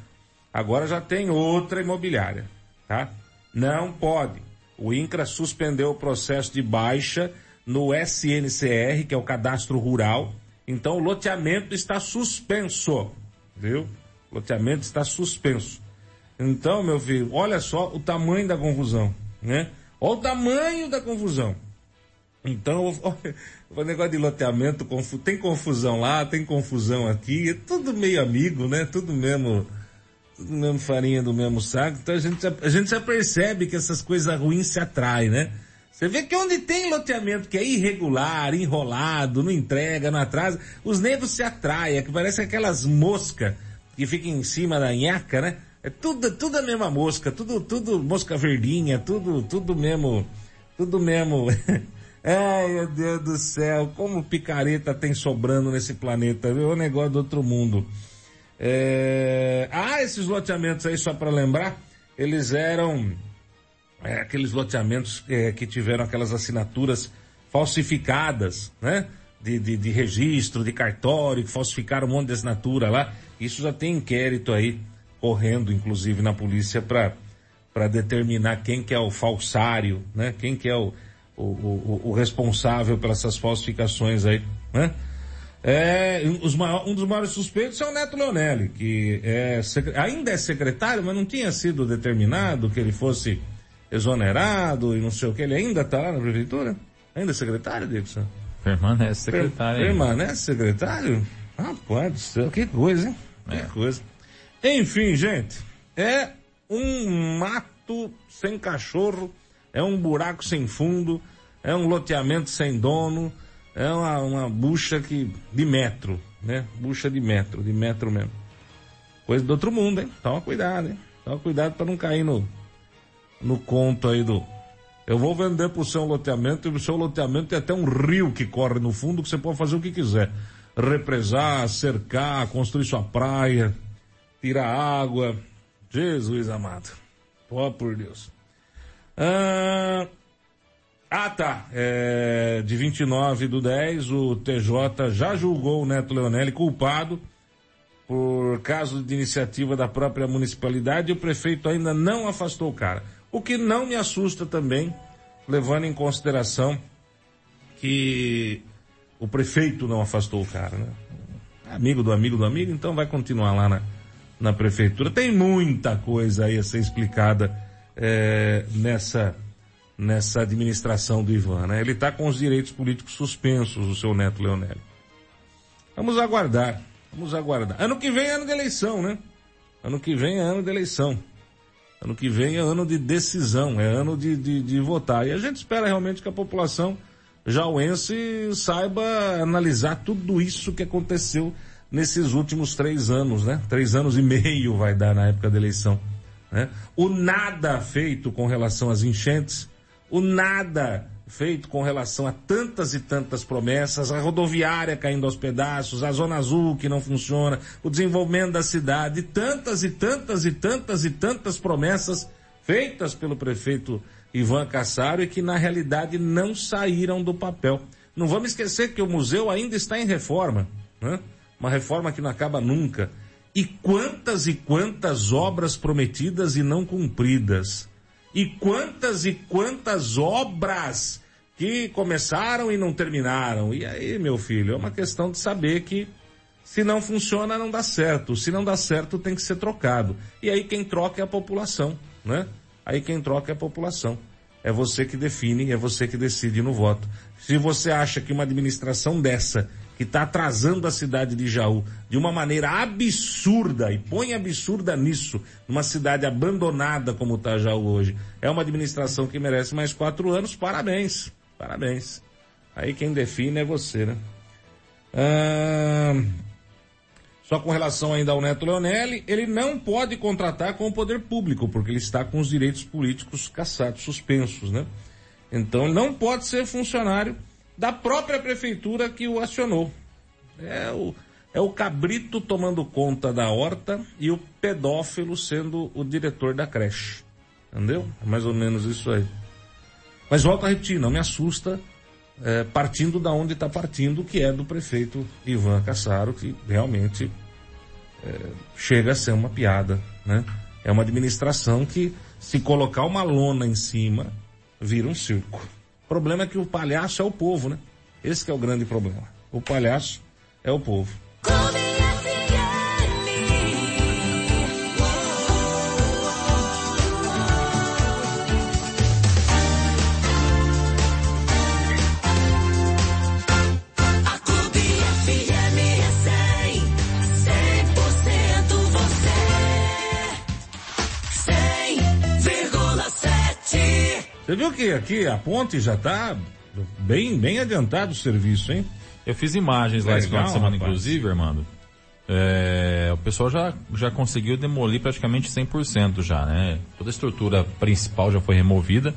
Agora já tem outra imobiliária, tá? Não pode. O INCRA suspendeu o processo de baixa no SNCR, que é o cadastro rural. Então o loteamento está suspenso, viu? O loteamento está suspenso. Então, meu filho, olha só o tamanho da confusão, né? Olha o tamanho da confusão. Então, o negócio de loteamento, tem confusão lá, tem confusão aqui, é tudo meio amigo, né? Tudo mesmo tudo mesmo farinha do mesmo saco. Então a gente, já, a gente já percebe que essas coisas ruins se atraem, né? Você vê que onde tem loteamento que é irregular, enrolado, não entrega, não atrasa, os negros se atraem, é que parece aquelas moscas que ficam em cima da nhaca, né? É tudo, tudo a mesma mosca, tudo, tudo mosca verdinha, tudo, tudo mesmo, tudo mesmo. Ai, meu Deus do céu, como picareta tem sobrando nesse planeta, viu? É um negócio do outro mundo. É... Ah, esses loteamentos aí, só para lembrar, eles eram é, aqueles loteamentos é, que tiveram aquelas assinaturas falsificadas, né? De, de, de, registro, de cartório, que falsificaram um monte de assinatura lá. Isso já tem inquérito aí correndo, inclusive, na polícia para determinar quem que é o falsário, né? Quem que é o, o, o, o responsável pelas essas falsificações aí, né? É, um dos maiores suspeitos é o Neto Leonelli, que é, ainda é secretário, mas não tinha sido determinado que ele fosse exonerado e não sei o que. Ele ainda está lá na prefeitura? Ainda é secretário, Dixon? Permanece secretário. Per, permanece secretário? Rapaz do céu, que coisa, hein? É. Que coisa. Enfim, gente, é um mato sem cachorro, é um buraco sem fundo, é um loteamento sem dono, é uma, uma bucha que, de metro, né? Bucha de metro, de metro mesmo. Coisa do outro mundo, hein? Toma cuidado, hein? Toma cuidado para não cair no, no conto aí do. Eu vou vender pro seu loteamento e o seu loteamento tem até um rio que corre no fundo que você pode fazer o que quiser. Represar, cercar, construir sua praia, tirar água. Jesus amado. Pô, por Deus. Ah, ah, tá. É, de 29 do 10, o TJ já julgou o Neto Leonelli culpado por caso de iniciativa da própria municipalidade e o prefeito ainda não afastou o cara. O que não me assusta também, levando em consideração que o prefeito não afastou o cara, né? Amigo do amigo do amigo, então vai continuar lá na, na prefeitura. Tem muita coisa aí a ser explicada é, nessa nessa administração do Ivan, né? Ele está com os direitos políticos suspensos, o seu neto Leonel. Vamos aguardar, vamos aguardar. Ano que vem é ano de eleição, né? Ano que vem é ano de eleição. Ano que vem é ano de decisão, é ano de, de, de votar. E a gente espera realmente que a população jauense saiba analisar tudo isso que aconteceu nesses últimos três anos, né? Três anos e meio vai dar na época da eleição. Né? O nada feito com relação às enchentes, o nada feito com relação a tantas e tantas promessas, a rodoviária caindo aos pedaços, a Zona Azul que não funciona, o desenvolvimento da cidade, tantas e tantas e tantas e tantas promessas feitas pelo prefeito Ivan Cassaro e que na realidade não saíram do papel. Não vamos esquecer que o museu ainda está em reforma, né? Uma reforma que não acaba nunca. E quantas e quantas obras prometidas e não cumpridas e quantas e quantas obras que começaram e não terminaram. E aí, meu filho, é uma questão de saber que se não funciona, não dá certo. Se não dá certo, tem que ser trocado. E aí quem troca é a população, né? Aí quem troca é a população. é você que define, é você que decide no voto. Se você acha que uma administração dessa, que está atrasando a cidade de Jaú de uma maneira absurda, e põe absurda nisso, numa cidade abandonada como está Jaú hoje, é uma administração que merece mais quatro anos, parabéns, parabéns. Aí quem define é você, né? Ah, só com relação ainda ao Neto Leonelli, ele não pode contratar com o poder público, porque ele está com os direitos políticos cassados, suspensos, né? Então ele não pode ser funcionário da própria prefeitura que o acionou. É o, é o cabrito tomando conta da horta e o pedófilo sendo o diretor da creche. Entendeu? É mais ou menos isso aí. Mas volto a repetir, não me assusta é, partindo da onde está partindo, que é do prefeito Ivan Cassaro, que realmente é, chega a ser uma piada, né? É uma administração que, se colocar uma lona em cima, vira um circo. O problema é que o palhaço é o povo, né? Esse é o grande problema. O palhaço é o povo. Você viu que aqui a ponte já está bem, bem adiantado o serviço, hein? Eu fiz imagens lá esse final de semana, rapaz. inclusive, Armando. É, o pessoal já, já conseguiu demolir praticamente 100% já, né? Toda a estrutura principal já foi removida.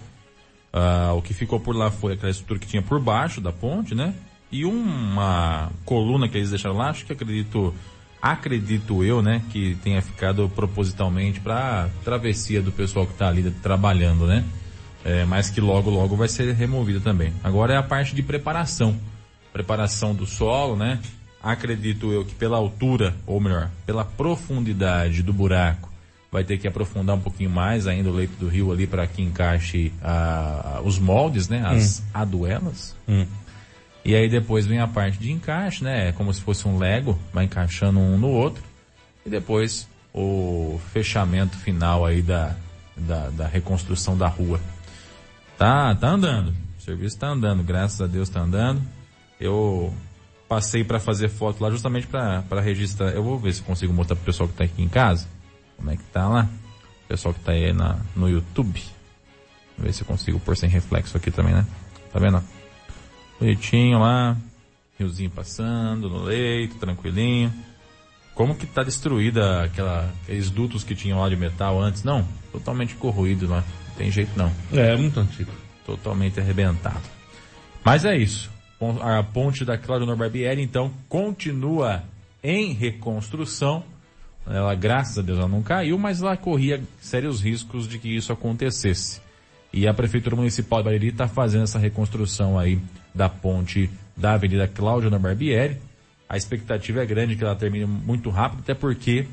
Ah, o que ficou por lá foi aquela estrutura que tinha por baixo da ponte, né? E uma coluna que eles deixaram lá, acho que acredito, acredito eu, né? Que tenha ficado propositalmente para travessia do pessoal que está ali trabalhando, né? É, mas que logo logo vai ser removida também. Agora é a parte de preparação, preparação do solo, né? Acredito eu que pela altura, ou melhor, pela profundidade do buraco, vai ter que aprofundar um pouquinho mais ainda o leito do rio ali para que encaixe a, os moldes, né? As hum. aduelas. Hum. E aí depois vem a parte de encaixe, né? É como se fosse um Lego, vai encaixando um no outro. E depois o fechamento final aí da, da, da reconstrução da rua. Tá, tá andando. O serviço tá andando, graças a Deus tá andando. Eu passei para fazer foto lá justamente para registrar. Eu vou ver se consigo mostrar pro pessoal que tá aqui em casa. Como é que tá lá? O pessoal que tá aí na, no YouTube. Vou ver se eu consigo pôr sem reflexo aqui também, né? Tá vendo? Bonitinho lá. Riozinho passando no leito, tranquilinho. Como que tá destruída aquela, aqueles dutos que tinham lá de metal antes? Não, totalmente corroído lá tem jeito não. É, muito antigo. Totalmente arrebentado. Mas é isso. A ponte da Claudio Barbieri, então, continua em reconstrução. Ela, graças a Deus, ela não caiu, mas ela corria sérios riscos de que isso acontecesse. E a Prefeitura Municipal de Bariri está fazendo essa reconstrução aí da ponte da Avenida Cláudio Barbieri. A expectativa é grande que ela termine muito rápido, até porque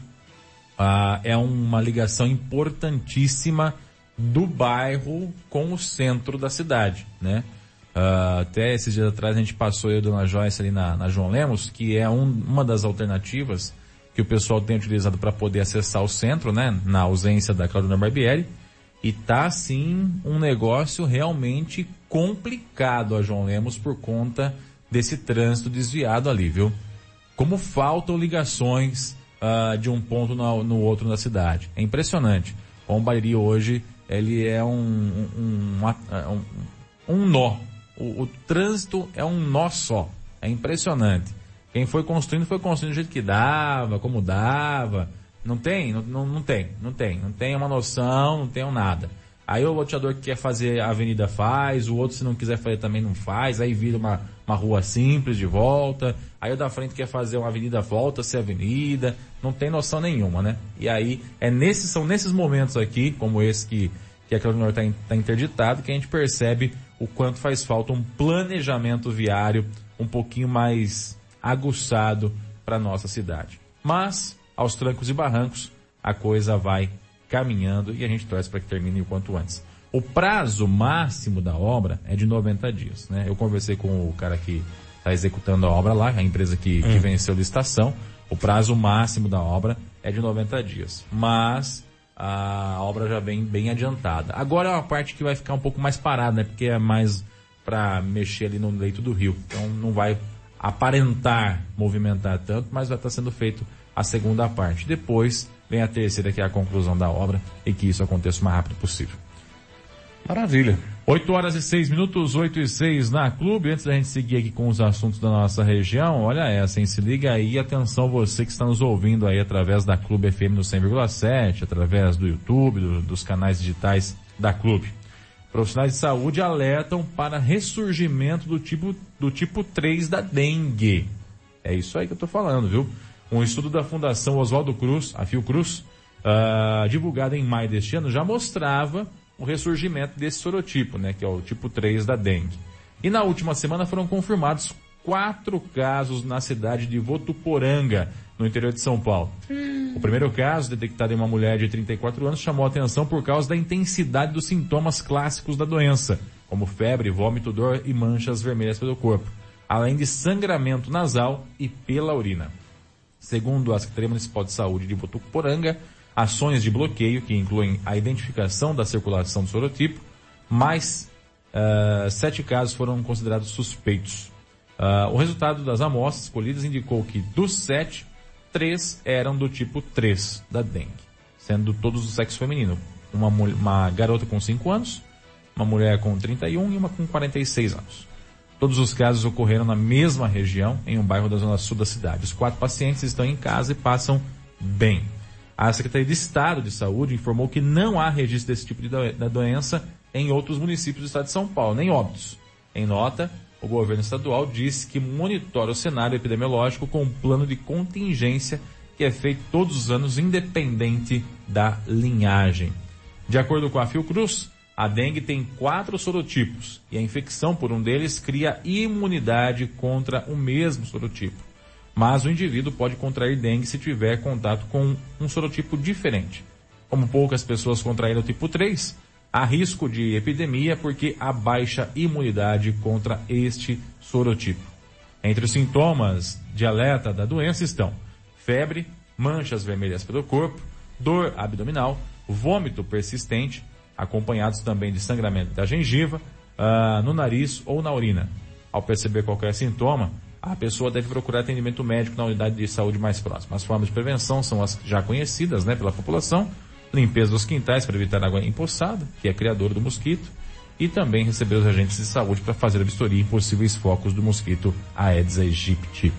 ah, é uma ligação importantíssima do bairro com o centro da cidade, né? Uh, até esses dias atrás a gente passou eu e a Dona Joyce ali na, na João Lemos, que é um, uma das alternativas que o pessoal tem utilizado para poder acessar o centro, né? Na ausência da Claudina Barbieri. E tá, assim, um negócio realmente complicado a João Lemos por conta desse trânsito desviado ali, viu? Como faltam ligações uh, de um ponto no, no outro na cidade. É impressionante. O Bariri hoje ele é um, um, um, um nó. O, o, trânsito é um nó só. É impressionante. Quem foi construindo foi construindo do jeito que dava, como dava. Não tem, não, não, não tem, não tem. Não tem uma noção, não tem nada. Aí o loteador que quer fazer a avenida faz, o outro se não quiser fazer também não faz, aí vira uma, uma rua simples de volta, aí o da frente quer fazer uma avenida volta-se avenida, não tem noção nenhuma, né? E aí é nesses, são nesses momentos aqui, como esse que, que a Claudio está tá interditado, que a gente percebe o quanto faz falta um planejamento viário um pouquinho mais aguçado para nossa cidade. Mas, aos trancos e barrancos, a coisa vai caminhando e a gente torce para que termine o quanto antes. O prazo máximo da obra é de 90 dias, né? Eu conversei com o cara que está executando a obra lá, a empresa que, hum. que venceu a licitação. O prazo máximo da obra é de 90 dias. Mas a obra já bem, bem adiantada. Agora é uma parte que vai ficar um pouco mais parada, né? Porque é mais para mexer ali no leito do rio. Então não vai aparentar movimentar tanto, mas vai estar sendo feito a segunda parte. Depois vem a terceira, que é a conclusão da obra, e que isso aconteça o mais rápido possível. Maravilha. 8 horas e 6 minutos, 8 e 6 na clube. Antes da gente seguir aqui com os assuntos da nossa região, olha essa, hein? Se liga aí, atenção você que está nos ouvindo aí através da Clube FM no 100,7, através do YouTube, do, dos canais digitais da Clube. Profissionais de saúde alertam para ressurgimento do tipo, do tipo 3 da dengue. É isso aí que eu tô falando, viu? Um estudo da Fundação Oswaldo Cruz, a Fiocruz, uh, divulgado em maio deste ano, já mostrava o ressurgimento desse sorotipo, né, que é o tipo 3 da dengue. E na última semana foram confirmados quatro casos na cidade de Votuporanga, no interior de São Paulo. Hum. O primeiro caso, detectado em uma mulher de 34 anos, chamou a atenção por causa da intensidade dos sintomas clássicos da doença, como febre, vômito, dor e manchas vermelhas pelo corpo, além de sangramento nasal e pela urina. Segundo a Secretaria Municipal de Saúde de Votuporanga, ações de bloqueio, que incluem a identificação da circulação do sorotipo, mais uh, sete casos foram considerados suspeitos. Uh, o resultado das amostras colhidas indicou que dos sete, três eram do tipo 3 da dengue, sendo todos do sexo feminino. Uma, uma garota com 5 anos, uma mulher com 31 e uma com 46 anos. Todos os casos ocorreram na mesma região, em um bairro da zona sul da cidade. Os quatro pacientes estão em casa e passam bem. A Secretaria de Estado de Saúde informou que não há registro desse tipo de da doença em outros municípios do estado de São Paulo, nem óbitos. Em nota, o governo estadual disse que monitora o cenário epidemiológico com um plano de contingência que é feito todos os anos independente da linhagem. De acordo com a Fiocruz, a dengue tem quatro sorotipos e a infecção por um deles cria imunidade contra o mesmo sorotipo mas o indivíduo pode contrair dengue se tiver contato com um sorotipo diferente. Como poucas pessoas contraíram o tipo 3, há risco de epidemia porque há baixa imunidade contra este sorotipo. Entre os sintomas de alerta da doença estão febre, manchas vermelhas pelo corpo, dor abdominal, vômito persistente, acompanhados também de sangramento da gengiva, uh, no nariz ou na urina. Ao perceber qualquer sintoma, a pessoa deve procurar atendimento médico na unidade de saúde mais próxima. As formas de prevenção são as já conhecidas né, pela população, limpeza dos quintais para evitar água empoçada, que é criador do mosquito, e também receber os agentes de saúde para fazer a vistoria em possíveis focos do mosquito Aedes aegypti.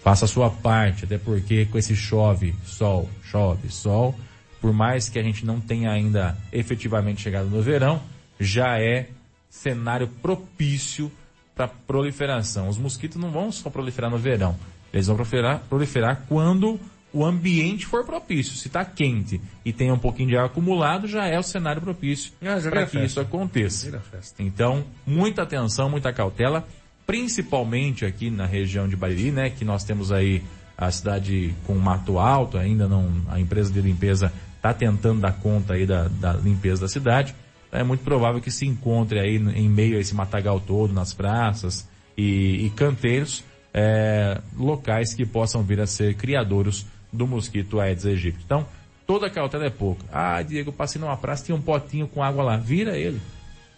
Faça a sua parte, até porque com esse chove, sol, chove, sol, por mais que a gente não tenha ainda efetivamente chegado no verão, já é cenário propício para proliferação. Os mosquitos não vão só proliferar no verão, eles vão proliferar, proliferar quando o ambiente for propício. Se está quente e tem um pouquinho de ar acumulado, já é o cenário propício ah, para que isso aconteça. Então, muita atenção, muita cautela, principalmente aqui na região de Bariri, né, que nós temos aí a cidade com mato alto, ainda não, a empresa de limpeza está tentando dar conta aí da, da limpeza da cidade é muito provável que se encontre aí em meio a esse matagal todo, nas praças e, e canteiros, é, locais que possam vir a ser criadouros do mosquito Aedes aegypti. Então, toda cautela é pouca. Ah, Diego, passei numa praça, tinha um potinho com água lá. Vira ele.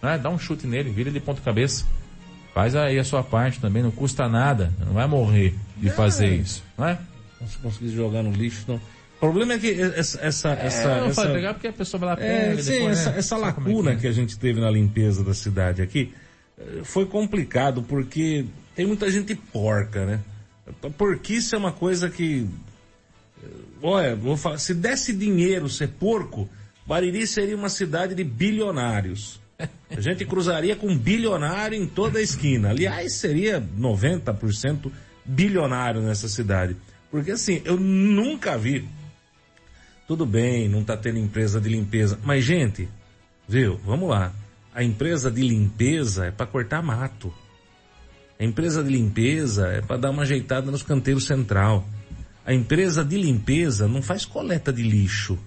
Né? Dá um chute nele, vira ele de ponta cabeça. Faz aí a sua parte também, não custa nada. Não vai morrer de fazer é. isso. Não é? Se conseguir jogar no lixo, não. O problema é que essa. essa, é, essa não essa, pegar porque a pessoa vai lá é, sim, depois, essa, né? essa lacuna é que, é. que a gente teve na limpeza da cidade aqui eh, foi complicado porque tem muita gente porca, né? Porquice é uma coisa que. Eh, olha, vou falar, se desse dinheiro ser porco, Bariri seria uma cidade de bilionários. A gente cruzaria com um bilionário em toda a esquina. Aliás, seria 90% bilionário nessa cidade. Porque assim, eu nunca vi tudo bem, não está tendo empresa de limpeza. Mas, gente, viu? Vamos lá. A empresa de limpeza é para cortar mato. A empresa de limpeza é para dar uma ajeitada nos canteiros central. A empresa de limpeza não faz coleta de lixo.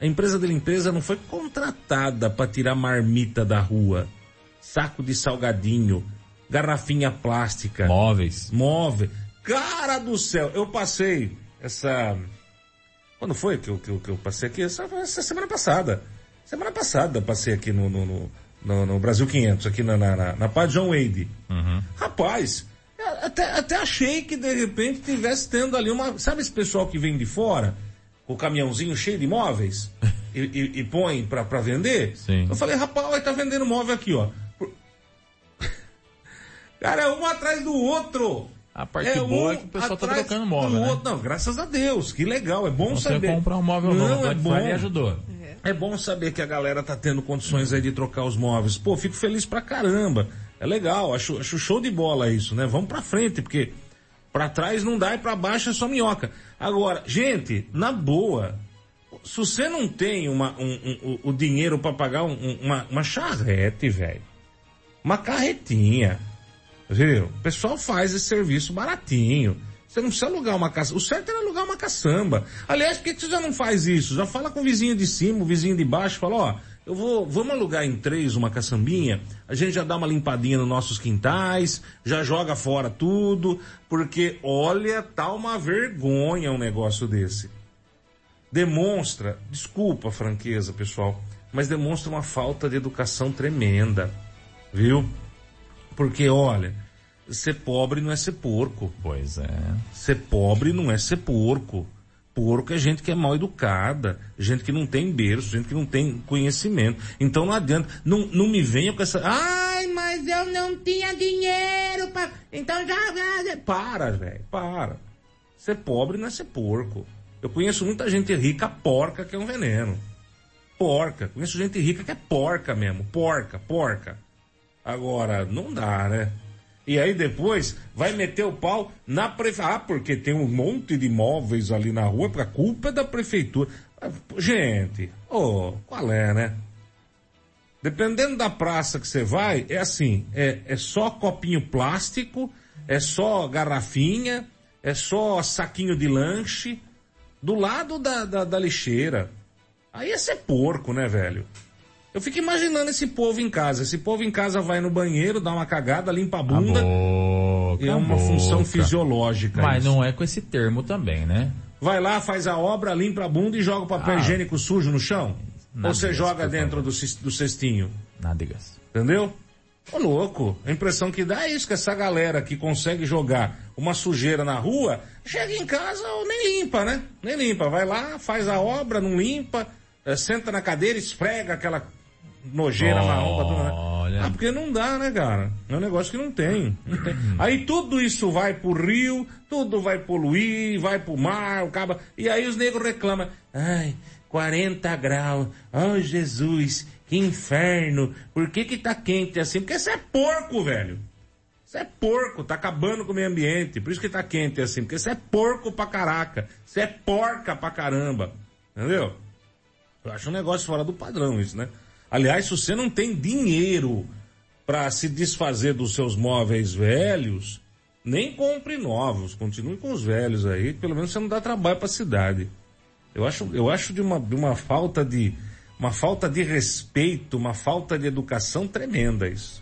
A empresa de limpeza não foi contratada para tirar marmita da rua, saco de salgadinho, garrafinha plástica, móveis. Móvel. Cara do céu, eu passei essa Quando foi que eu, que eu, que eu passei aqui? Essa, essa semana passada. Semana passada passei aqui no, no, no, no, Brasil 500, aqui na, na, na, na Pá John Wade. Rapaz, eu até, até achei que de repente tivesse tendo ali uma. Sabe esse pessoal que vem de fora? Com o caminhãozinho cheio de móveis e, e, e põe pra, pra vender? Sim. Eu falei, rapaz, tá vendendo móvel aqui, ó. Cara, é um atrás do outro. A parte boa é que o pessoal tá atrás trocando móvel, né? outro. Não, graças a Deus, que legal, é bom Então você saber. comprar um móvel Não, novo, é bom. Friday ajudou. É bom saber que a galera tá tendo condições aí de trocar os móveis. Pô, fico feliz pra caramba. É legal, acho, acho show de bola isso, né? Vamos pra frente, porque pra trás não dá e pra baixo é só minhoca. Agora, gente, na boa, se você não tem uma, um, um- o- o dinheiro pra pagar um- um- uma, uma charrete, velho, uma carretinha, viu? O pessoal faz esse serviço baratinho. Você não precisa alugar uma caçamba. O certo era alugar uma caçamba. Aliás, por que você já não faz isso? Já fala com o vizinho de cima, o vizinho de baixo, fala, ó, eu vou, vamos alugar em três uma caçambinha, a gente já dá uma limpadinha nos nossos quintais, já joga fora tudo, porque olha, tá uma vergonha um negócio desse demonstra, desculpa a franqueza, pessoal, mas demonstra uma falta de educação tremenda, viu? Porque, olha, ser pobre não é ser porco. Pois é. Ser pobre não é ser porco. Porco é gente que é mal educada, gente que não tem berço, gente que não tem conhecimento. Então não adianta, não, não me venha com essa, ai, mas eu não tinha dinheiro para, então já, já- para, velho, para. Ser pobre não é ser porco. Eu conheço muita gente rica porca que é um veneno. Porca. Conheço gente rica que é porca mesmo. Porca, porca. Agora, não dá, né? E aí depois vai meter o pau na prefeitura. Ah, porque tem um monte de imóveis ali na rua, a culpa é da prefeitura. Ah, Gente, ô, qual é, né? Dependendo da praça que você vai, é assim, é, é só copinho plástico, é só garrafinha, é só saquinho de lanche, do lado da, da, da lixeira. Aí é ser porco, né, velho? Eu fico imaginando esse povo em casa. Esse povo em casa vai no banheiro, dá uma cagada, limpa a bunda. boca, é uma boca. função fisiológica. Mas isso. não é com esse termo também, né? Vai lá, faz a obra, limpa a bunda e joga o papel Ah. higiênico sujo no chão? Nada Ou você joga dentro do, do cestinho? Nádegas. Entendeu? Ô louco, a impressão que dá é isso, que essa galera que consegue jogar uma sujeira na rua, chega em casa ou nem limpa, né? Nem limpa, vai lá, faz a obra, não limpa, eh, senta na cadeira, esfrega aquela nojeira marrom pra tudo, né? Olha. Ah, porque não dá, né, cara? É um negócio que não tem. não tem. Aí tudo isso vai pro rio, tudo vai poluir, vai pro mar, o caba. E aí os negros reclamam. Ai, 40 graus. Ai, Jesus, que inferno. Por que que tá quente assim? Porque você é porco, velho. Você é porco, tá acabando com o meio ambiente. Por isso que tá quente assim. Porque você é porco pra caraca. Você é porca pra caramba. Entendeu? Eu acho um negócio fora do padrão isso, né? Aliás, se você não tem dinheiro para se desfazer dos seus móveis velhos, nem compre novos, continue com os velhos aí, pelo menos você não dá trabalho para a cidade. Eu acho, eu acho de uma, de uma falta de uma falta de respeito, uma falta de educação tremenda isso.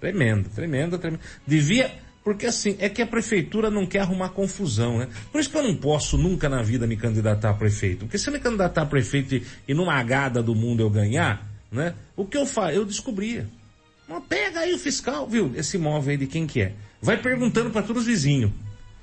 Tremenda, tremenda, tremenda. Devia, porque assim, é que a prefeitura não quer arrumar confusão, né? Por isso que eu não posso nunca na vida me candidatar a prefeito. Porque se eu me candidatar a prefeito e, e numa agada do mundo eu ganhar, né? O que eu faço? Eu descobria. Mas pega aí o fiscal, viu? Esse imóvel aí de quem que é? Vai perguntando para todos os vizinhos.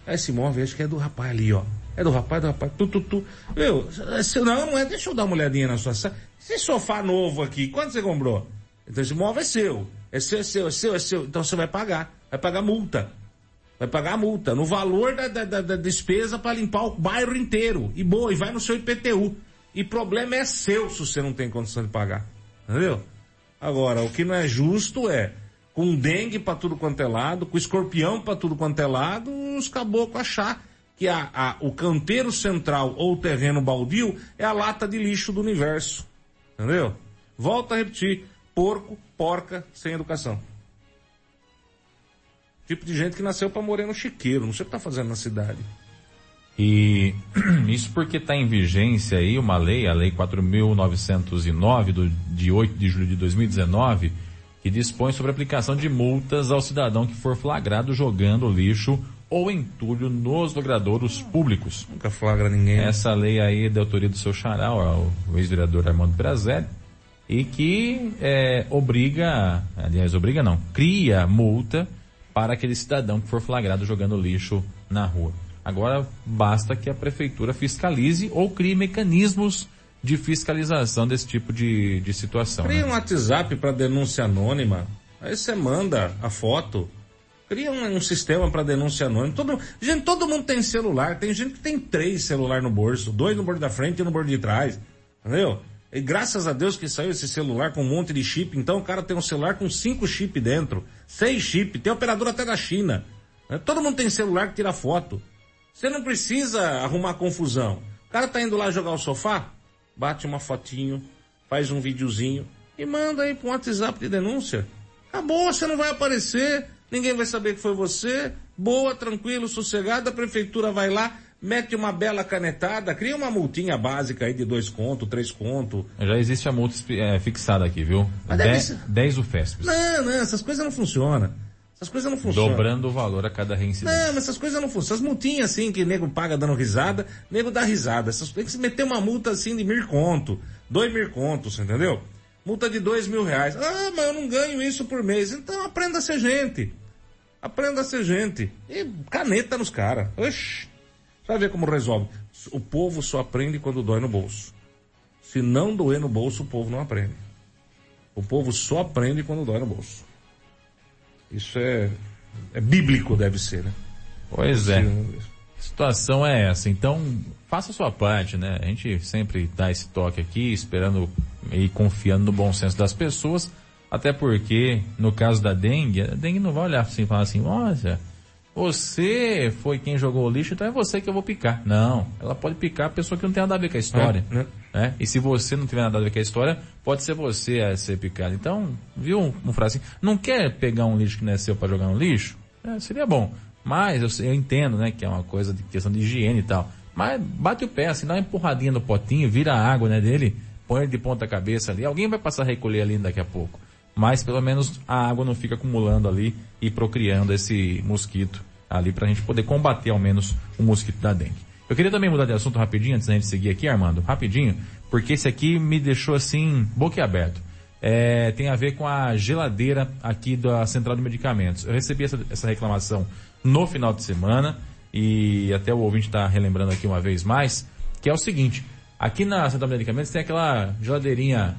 Ah, esse imóvel acho que é do rapaz ali, ó. É do rapaz, do rapaz, tu, tu, tu. Viu? Se- Não, não é, deixa eu dar uma olhadinha na sua sala. Esse sofá novo aqui, quanto você comprou? Então esse imóvel é seu. É seu, é seu, é seu, é seu. Então você vai pagar. Vai pagar multa. Vai pagar a multa no valor da, da, da- da despesa para limpar o bairro inteiro. E boa, e vai no seu IPTU. E problema é seu se você não tem condição de pagar. Entendeu? Agora, o que não é justo é, com dengue para tudo quanto é lado, com escorpião para tudo quanto é lado, os caboclos achar que a, a- o canteiro central ou o terreno baldio é a lata de lixo do universo. Entendeu? Volto a repetir. Porco, porca, sem educação. Tipo de gente que nasceu para morrer no chiqueiro. Não sei o que tá fazendo na cidade. E isso porque está em vigência aí uma lei, a Lei 4.909, do, de 8 de julho de 2019, que dispõe sobre a aplicação de multas ao cidadão que for flagrado jogando lixo ou entulho nos logradouros públicos. Nunca flagra ninguém. Essa lei aí é da autoria do seu charal, o ex-vereador Armando Brazelli, e que é, obriga, aliás, obriga não, cria multa para aquele cidadão que for flagrado jogando lixo na rua. Agora basta que a prefeitura fiscalize ou crie mecanismos de fiscalização desse tipo de, de situação. Cria né? um WhatsApp para denúncia anônima. Aí você manda a foto. Cria um, um sistema para denúncia anônima. Todo, gente, todo mundo tem celular. Tem gente que tem três celular no bolso. Dois no bordo da frente e no bordo de trás. Entendeu? E graças a Deus que saiu esse celular com um monte de chip. Então o cara tem um celular com cinco chip dentro. Seis chip. Tem operador até da China. Né? Todo mundo tem celular que tira foto. Você não precisa arrumar confusão. O cara tá indo lá jogar o sofá, bate uma fotinho, faz um videozinho e manda aí para um WhatsApp de denúncia. Acabou, você não vai aparecer, ninguém vai saber que foi você. Boa, tranquilo, sossegado, a prefeitura vai lá, mete uma bela canetada, cria uma multinha básica aí de dois contos, três contos. Já existe a multa é, fixada aqui, viu? Mas deve 10 ser- 10 UFESPs. Não, não, essas coisas não funcionam. Essas coisas não funcionam. Dobrando o valor a cada reincidência. Não, mas essas coisas não funcionam. Essas multinhas assim que nego paga dando risada, nego dá risada. Essas, tem que se meter uma multa assim de mil conto, dois mil contos, entendeu? Multa de dois mil reais. Ah, mas eu não ganho isso por mês. Então aprenda a ser gente. Aprenda a ser gente. E caneta nos caras. Oxi. Vai ver como resolve. O povo só aprende quando dói no bolso. Se não doer no bolso, o povo não aprende. O povo só aprende quando dói no bolso. Isso é, é bíblico, deve ser, né? Pois é. A situação é essa. Então, faça a sua parte, né? A gente sempre dá esse toque aqui, esperando e confiando no bom senso das pessoas. Até porque, no caso da dengue, a dengue não vai olhar assim e falar assim, olha, você foi quem jogou o lixo, então é você que eu vou picar. Não, ela pode picar a pessoa que não tem nada a ver com a história. É, né? Né? E se você não tiver nada a ver com a história, pode ser você a ser picado. Então, viu um, frase assim, não quer pegar um lixo que não é seu para jogar no lixo? É, seria bom. Mas eu, eu entendo, né, que é uma coisa de questão de higiene e tal. Mas bate o pé, assim, dá uma empurradinha no potinho, vira a água, né, dele, põe ele de ponta cabeça ali. Alguém vai passar a recolher ali daqui a pouco. Mas pelo menos a água não fica acumulando ali e procriando esse mosquito ali pra gente poder combater ao menos o mosquito da dengue. Eu queria também mudar de assunto rapidinho, antes da gente seguir aqui, Armando, rapidinho, porque esse aqui me deixou assim, boquiaberto. É, tem a ver com a geladeira aqui da Central de Medicamentos. Eu recebi essa, essa reclamação no final de semana e até o ouvinte está relembrando aqui uma vez mais, que é o seguinte, aqui na Central de Medicamentos tem aquela geladeirinha,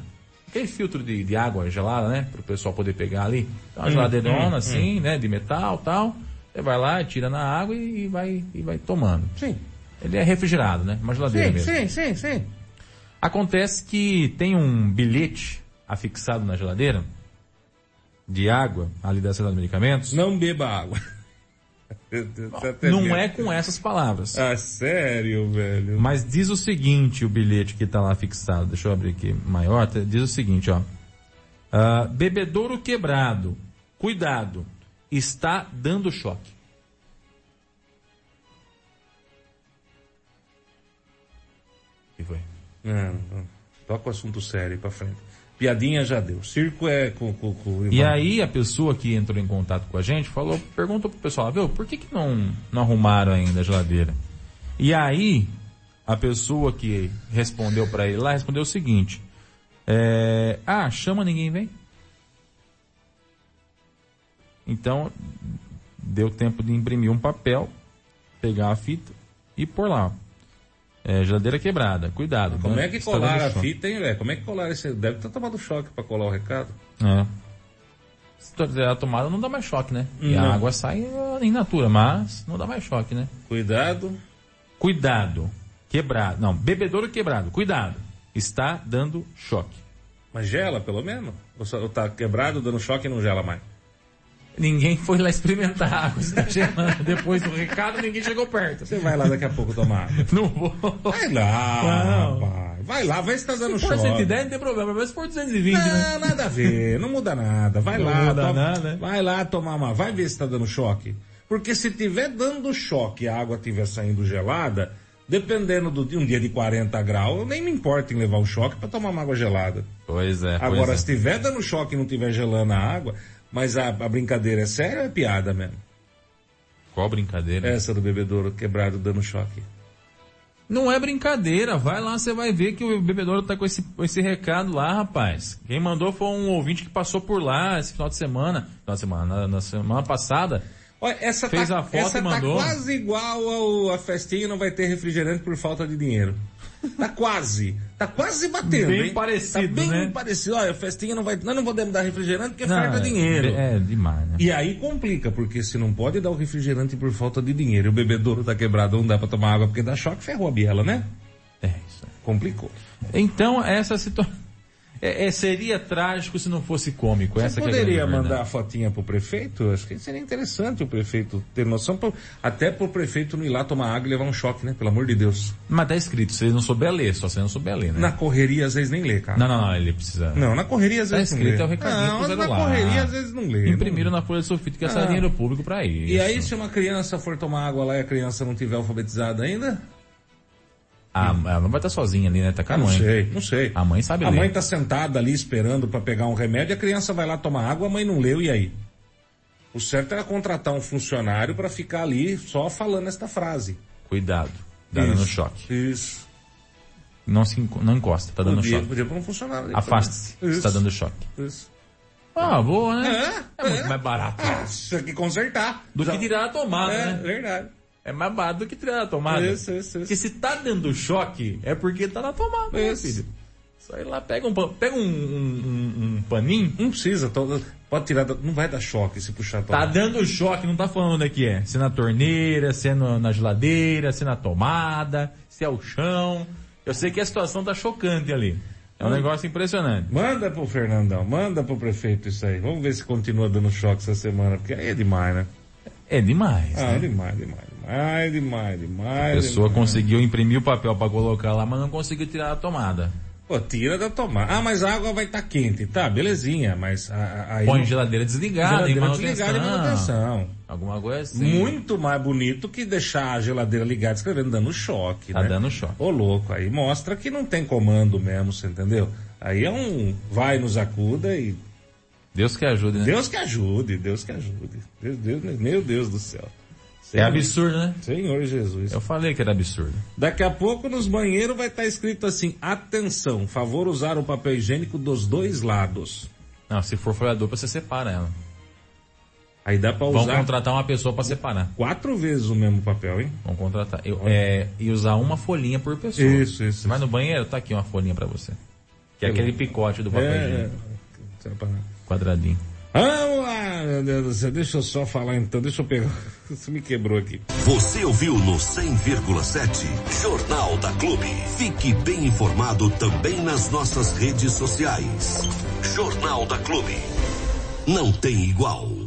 aquele filtro de, de água gelada, né, para o pessoal poder pegar ali. Então, uma Hum, geladeirona hum, assim, né, de metal tal. Você vai lá, tira na água e, e vai, e vai tomando. Sim. Ele é refrigerado, né? Uma geladeira Sim, mesmo. sim, sim, sim. Acontece que tem um bilhete afixado na geladeira de água ali da Central de Medicamentos. Não beba água. Não é com essas palavras. Ah, sério, velho. Mas diz o seguinte, o bilhete que está lá fixado, deixa eu abrir aqui maior, tá- diz o seguinte, ó. Ah, bebedouro quebrado, cuidado, está dando choque. Que foi? Não, não. Toca o assunto sério pra frente. Piadinha já deu. Circo é com, com, com E aí a pessoa que entrou em contato com a gente falou, perguntou pro pessoal, viu, por que que não, não arrumaram ainda a geladeira? E aí a pessoa que respondeu para ele lá respondeu o seguinte, é, ah, chama ninguém vem. Então deu tempo de imprimir um papel, pegar a fita e pôr lá. É, geladeira quebrada, cuidado. Como né? é que colaram a fita, hein, velho? Como é que colaram esse... Deve ter tomado choque pra colar o recado. É. Se tu a tomada, não dá mais choque, né? E Não. a água sai em natura, mas não dá mais choque, né? Cuidado. Cuidado. Quebrado. Não, bebedouro quebrado. Cuidado. Está dando choque. Mas gela, pelo menos? Ou só- ou tá quebrado, dando choque e não gela mais? Ninguém foi lá experimentar a água. Depois do recado, ninguém chegou perto. Você vai lá daqui a pouco tomar água. Não vou. Vai lá, Não. rapaz. Vai lá, vai se tá dando Se for choque. 110, não tem problema. Mas se for 220, né? Não, nada a ver, não muda nada. Vai Não lá, muda toma- nada, né? vai lá tomar uma, vai ver se tá dando choque. Porque se tiver dando choque e a água tiver saindo gelada, dependendo do, de um dia de 40 graus, eu nem me importa em levar o choque para tomar uma água gelada. Pois é. Agora, pois se tiver dando choque e não tiver gelando a água, mas a, a brincadeira é séria ou é piada mesmo? Qual brincadeira? Essa do bebedouro quebrado dando choque. Não é brincadeira, vai lá, você vai ver que o bebedouro tá com esse, com esse recado lá, rapaz. Quem mandou foi um ouvinte que passou por lá esse final de semana, final de semana, na, na semana passada. Olha, essa Fez tá, a foto essa e tá mandou. quase igual ao a festinha não vai ter refrigerante por falta de dinheiro. Tá quase. Tá quase batendo, Bem hein? parecido, Tá bem né? parecido. Olha, a festinha não vai... Nós não podemos dar refrigerante porque Não, falta é- dinheiro. É, demais, né? E aí complica, porque se não pode dar o refrigerante por falta de dinheiro e o bebedouro tá quebrado, não dá pra tomar água porque dá choque, ferrou a biela, né? É isso. aí. Complicou. Então, essa situação. É, é, seria trágico se não fosse cômico. Essa Você que é a poderia grande mandar a fotinha pro prefeito? Acho que seria interessante o prefeito ter noção, pro- até pro prefeito não ir lá tomar água e levar um choque, né? Pelo amor de Deus. Mas tá escrito, se ele não souber ler, só se ele não souber ler, né? Na correria às vezes nem lê, cara. Não, não, não, ele precisa. Não, na correria às Tá vezes escrito, é não o lê. recadinho não, pro mas na correria às vezes não lê. Imprimiram na folha de sulfite, quer Ah. dinheiro público pra isso. E aí se uma criança for tomar água lá e a criança não tiver alfabetizada ainda? Ah, ela não vai estar sozinha ali, né? Tá com a Ah, não mãe. sei, não sei. A mãe sabe A ler. mãe tá sentada ali esperando pra pegar um remédio, a criança vai lá tomar água, a mãe não leu, e aí? O certo era contratar um funcionário pra ficar ali só falando esta frase. Cuidado. Tá Isso, dando choque. Isso. Não, se não encosta, tá dando podia, choque. podia pôr um funcionário. Afaste-se, está dando choque. Isso. Ah, boa, né? É, É muito mais barato. Ah, isso aqui consertar. Do Já- que tirar a tomada, É, né? verdade. É mais barato do que tirar a tomada. Isso, isso, isso. Porque se tá dando choque, é porque tá na tomada, né, Isso. filho? Só ir lá, pega um, pega um, um, um- paninho. Não precisa, to- pode tirar, da- não vai dar choque se puxar a Tá tomada. dando choque, não tá falando onde é que é. Se é na torneira, se é no- na geladeira, se é na tomada, se é o chão. Eu sei que a situação tá chocante ali. É um negócio impressionante. Manda pro Fernandão, manda pro prefeito isso aí. Vamos ver se continua dando choque essa semana, porque aí é demais, né? É demais. Ah, né? é demais, demais, demais, demais, demais. A pessoa demais. conseguiu imprimir o papel pra colocar lá, mas não conseguiu tirar a tomada. Pô, tira da tomada. Ah, mas a água vai estar quente. Tá, belezinha, mas aí... Põe geladeira desligada, Geladeira manutenção. desligada em manutenção. Alguma coisa assim. Muito mais bonito que deixar a geladeira ligada escrevendo dando choque, Tá né? dando choque. Ô louco, aí mostra que não tem comando mesmo, você entendeu? Aí é um vai nos acuda e Deus que ajude, né? Deus que ajude, Deus que ajude. Deus, Deus, meu Deus do céu. É absurdo, né? Senhor Jesus. Eu falei que era absurdo. Daqui a pouco nos banheiros vai estar escrito assim, atenção, favor usar o papel higiênico dos dois lados. Não, se for folha dupla, você separa ela. Aí dá pra Vão usar contratar uma pessoa pra separar. quatro vezes o mesmo papel, hein? Vão contratar. Eu- é, e usar uma folhinha por pessoa. Isso, isso, vai no banheiro, tá aqui uma folhinha pra você. Que é aquele picote do papel É, higiênico. é. Pra- Quadradinho. Vamos lá, meu Deus do céu. Deixa eu só falar então, deixa eu pegar. Você me quebrou aqui. Você ouviu no 100,7 Jornal da Clube. Fique bem informado também nas nossas redes sociais. Jornal da Clube. Não tem igual.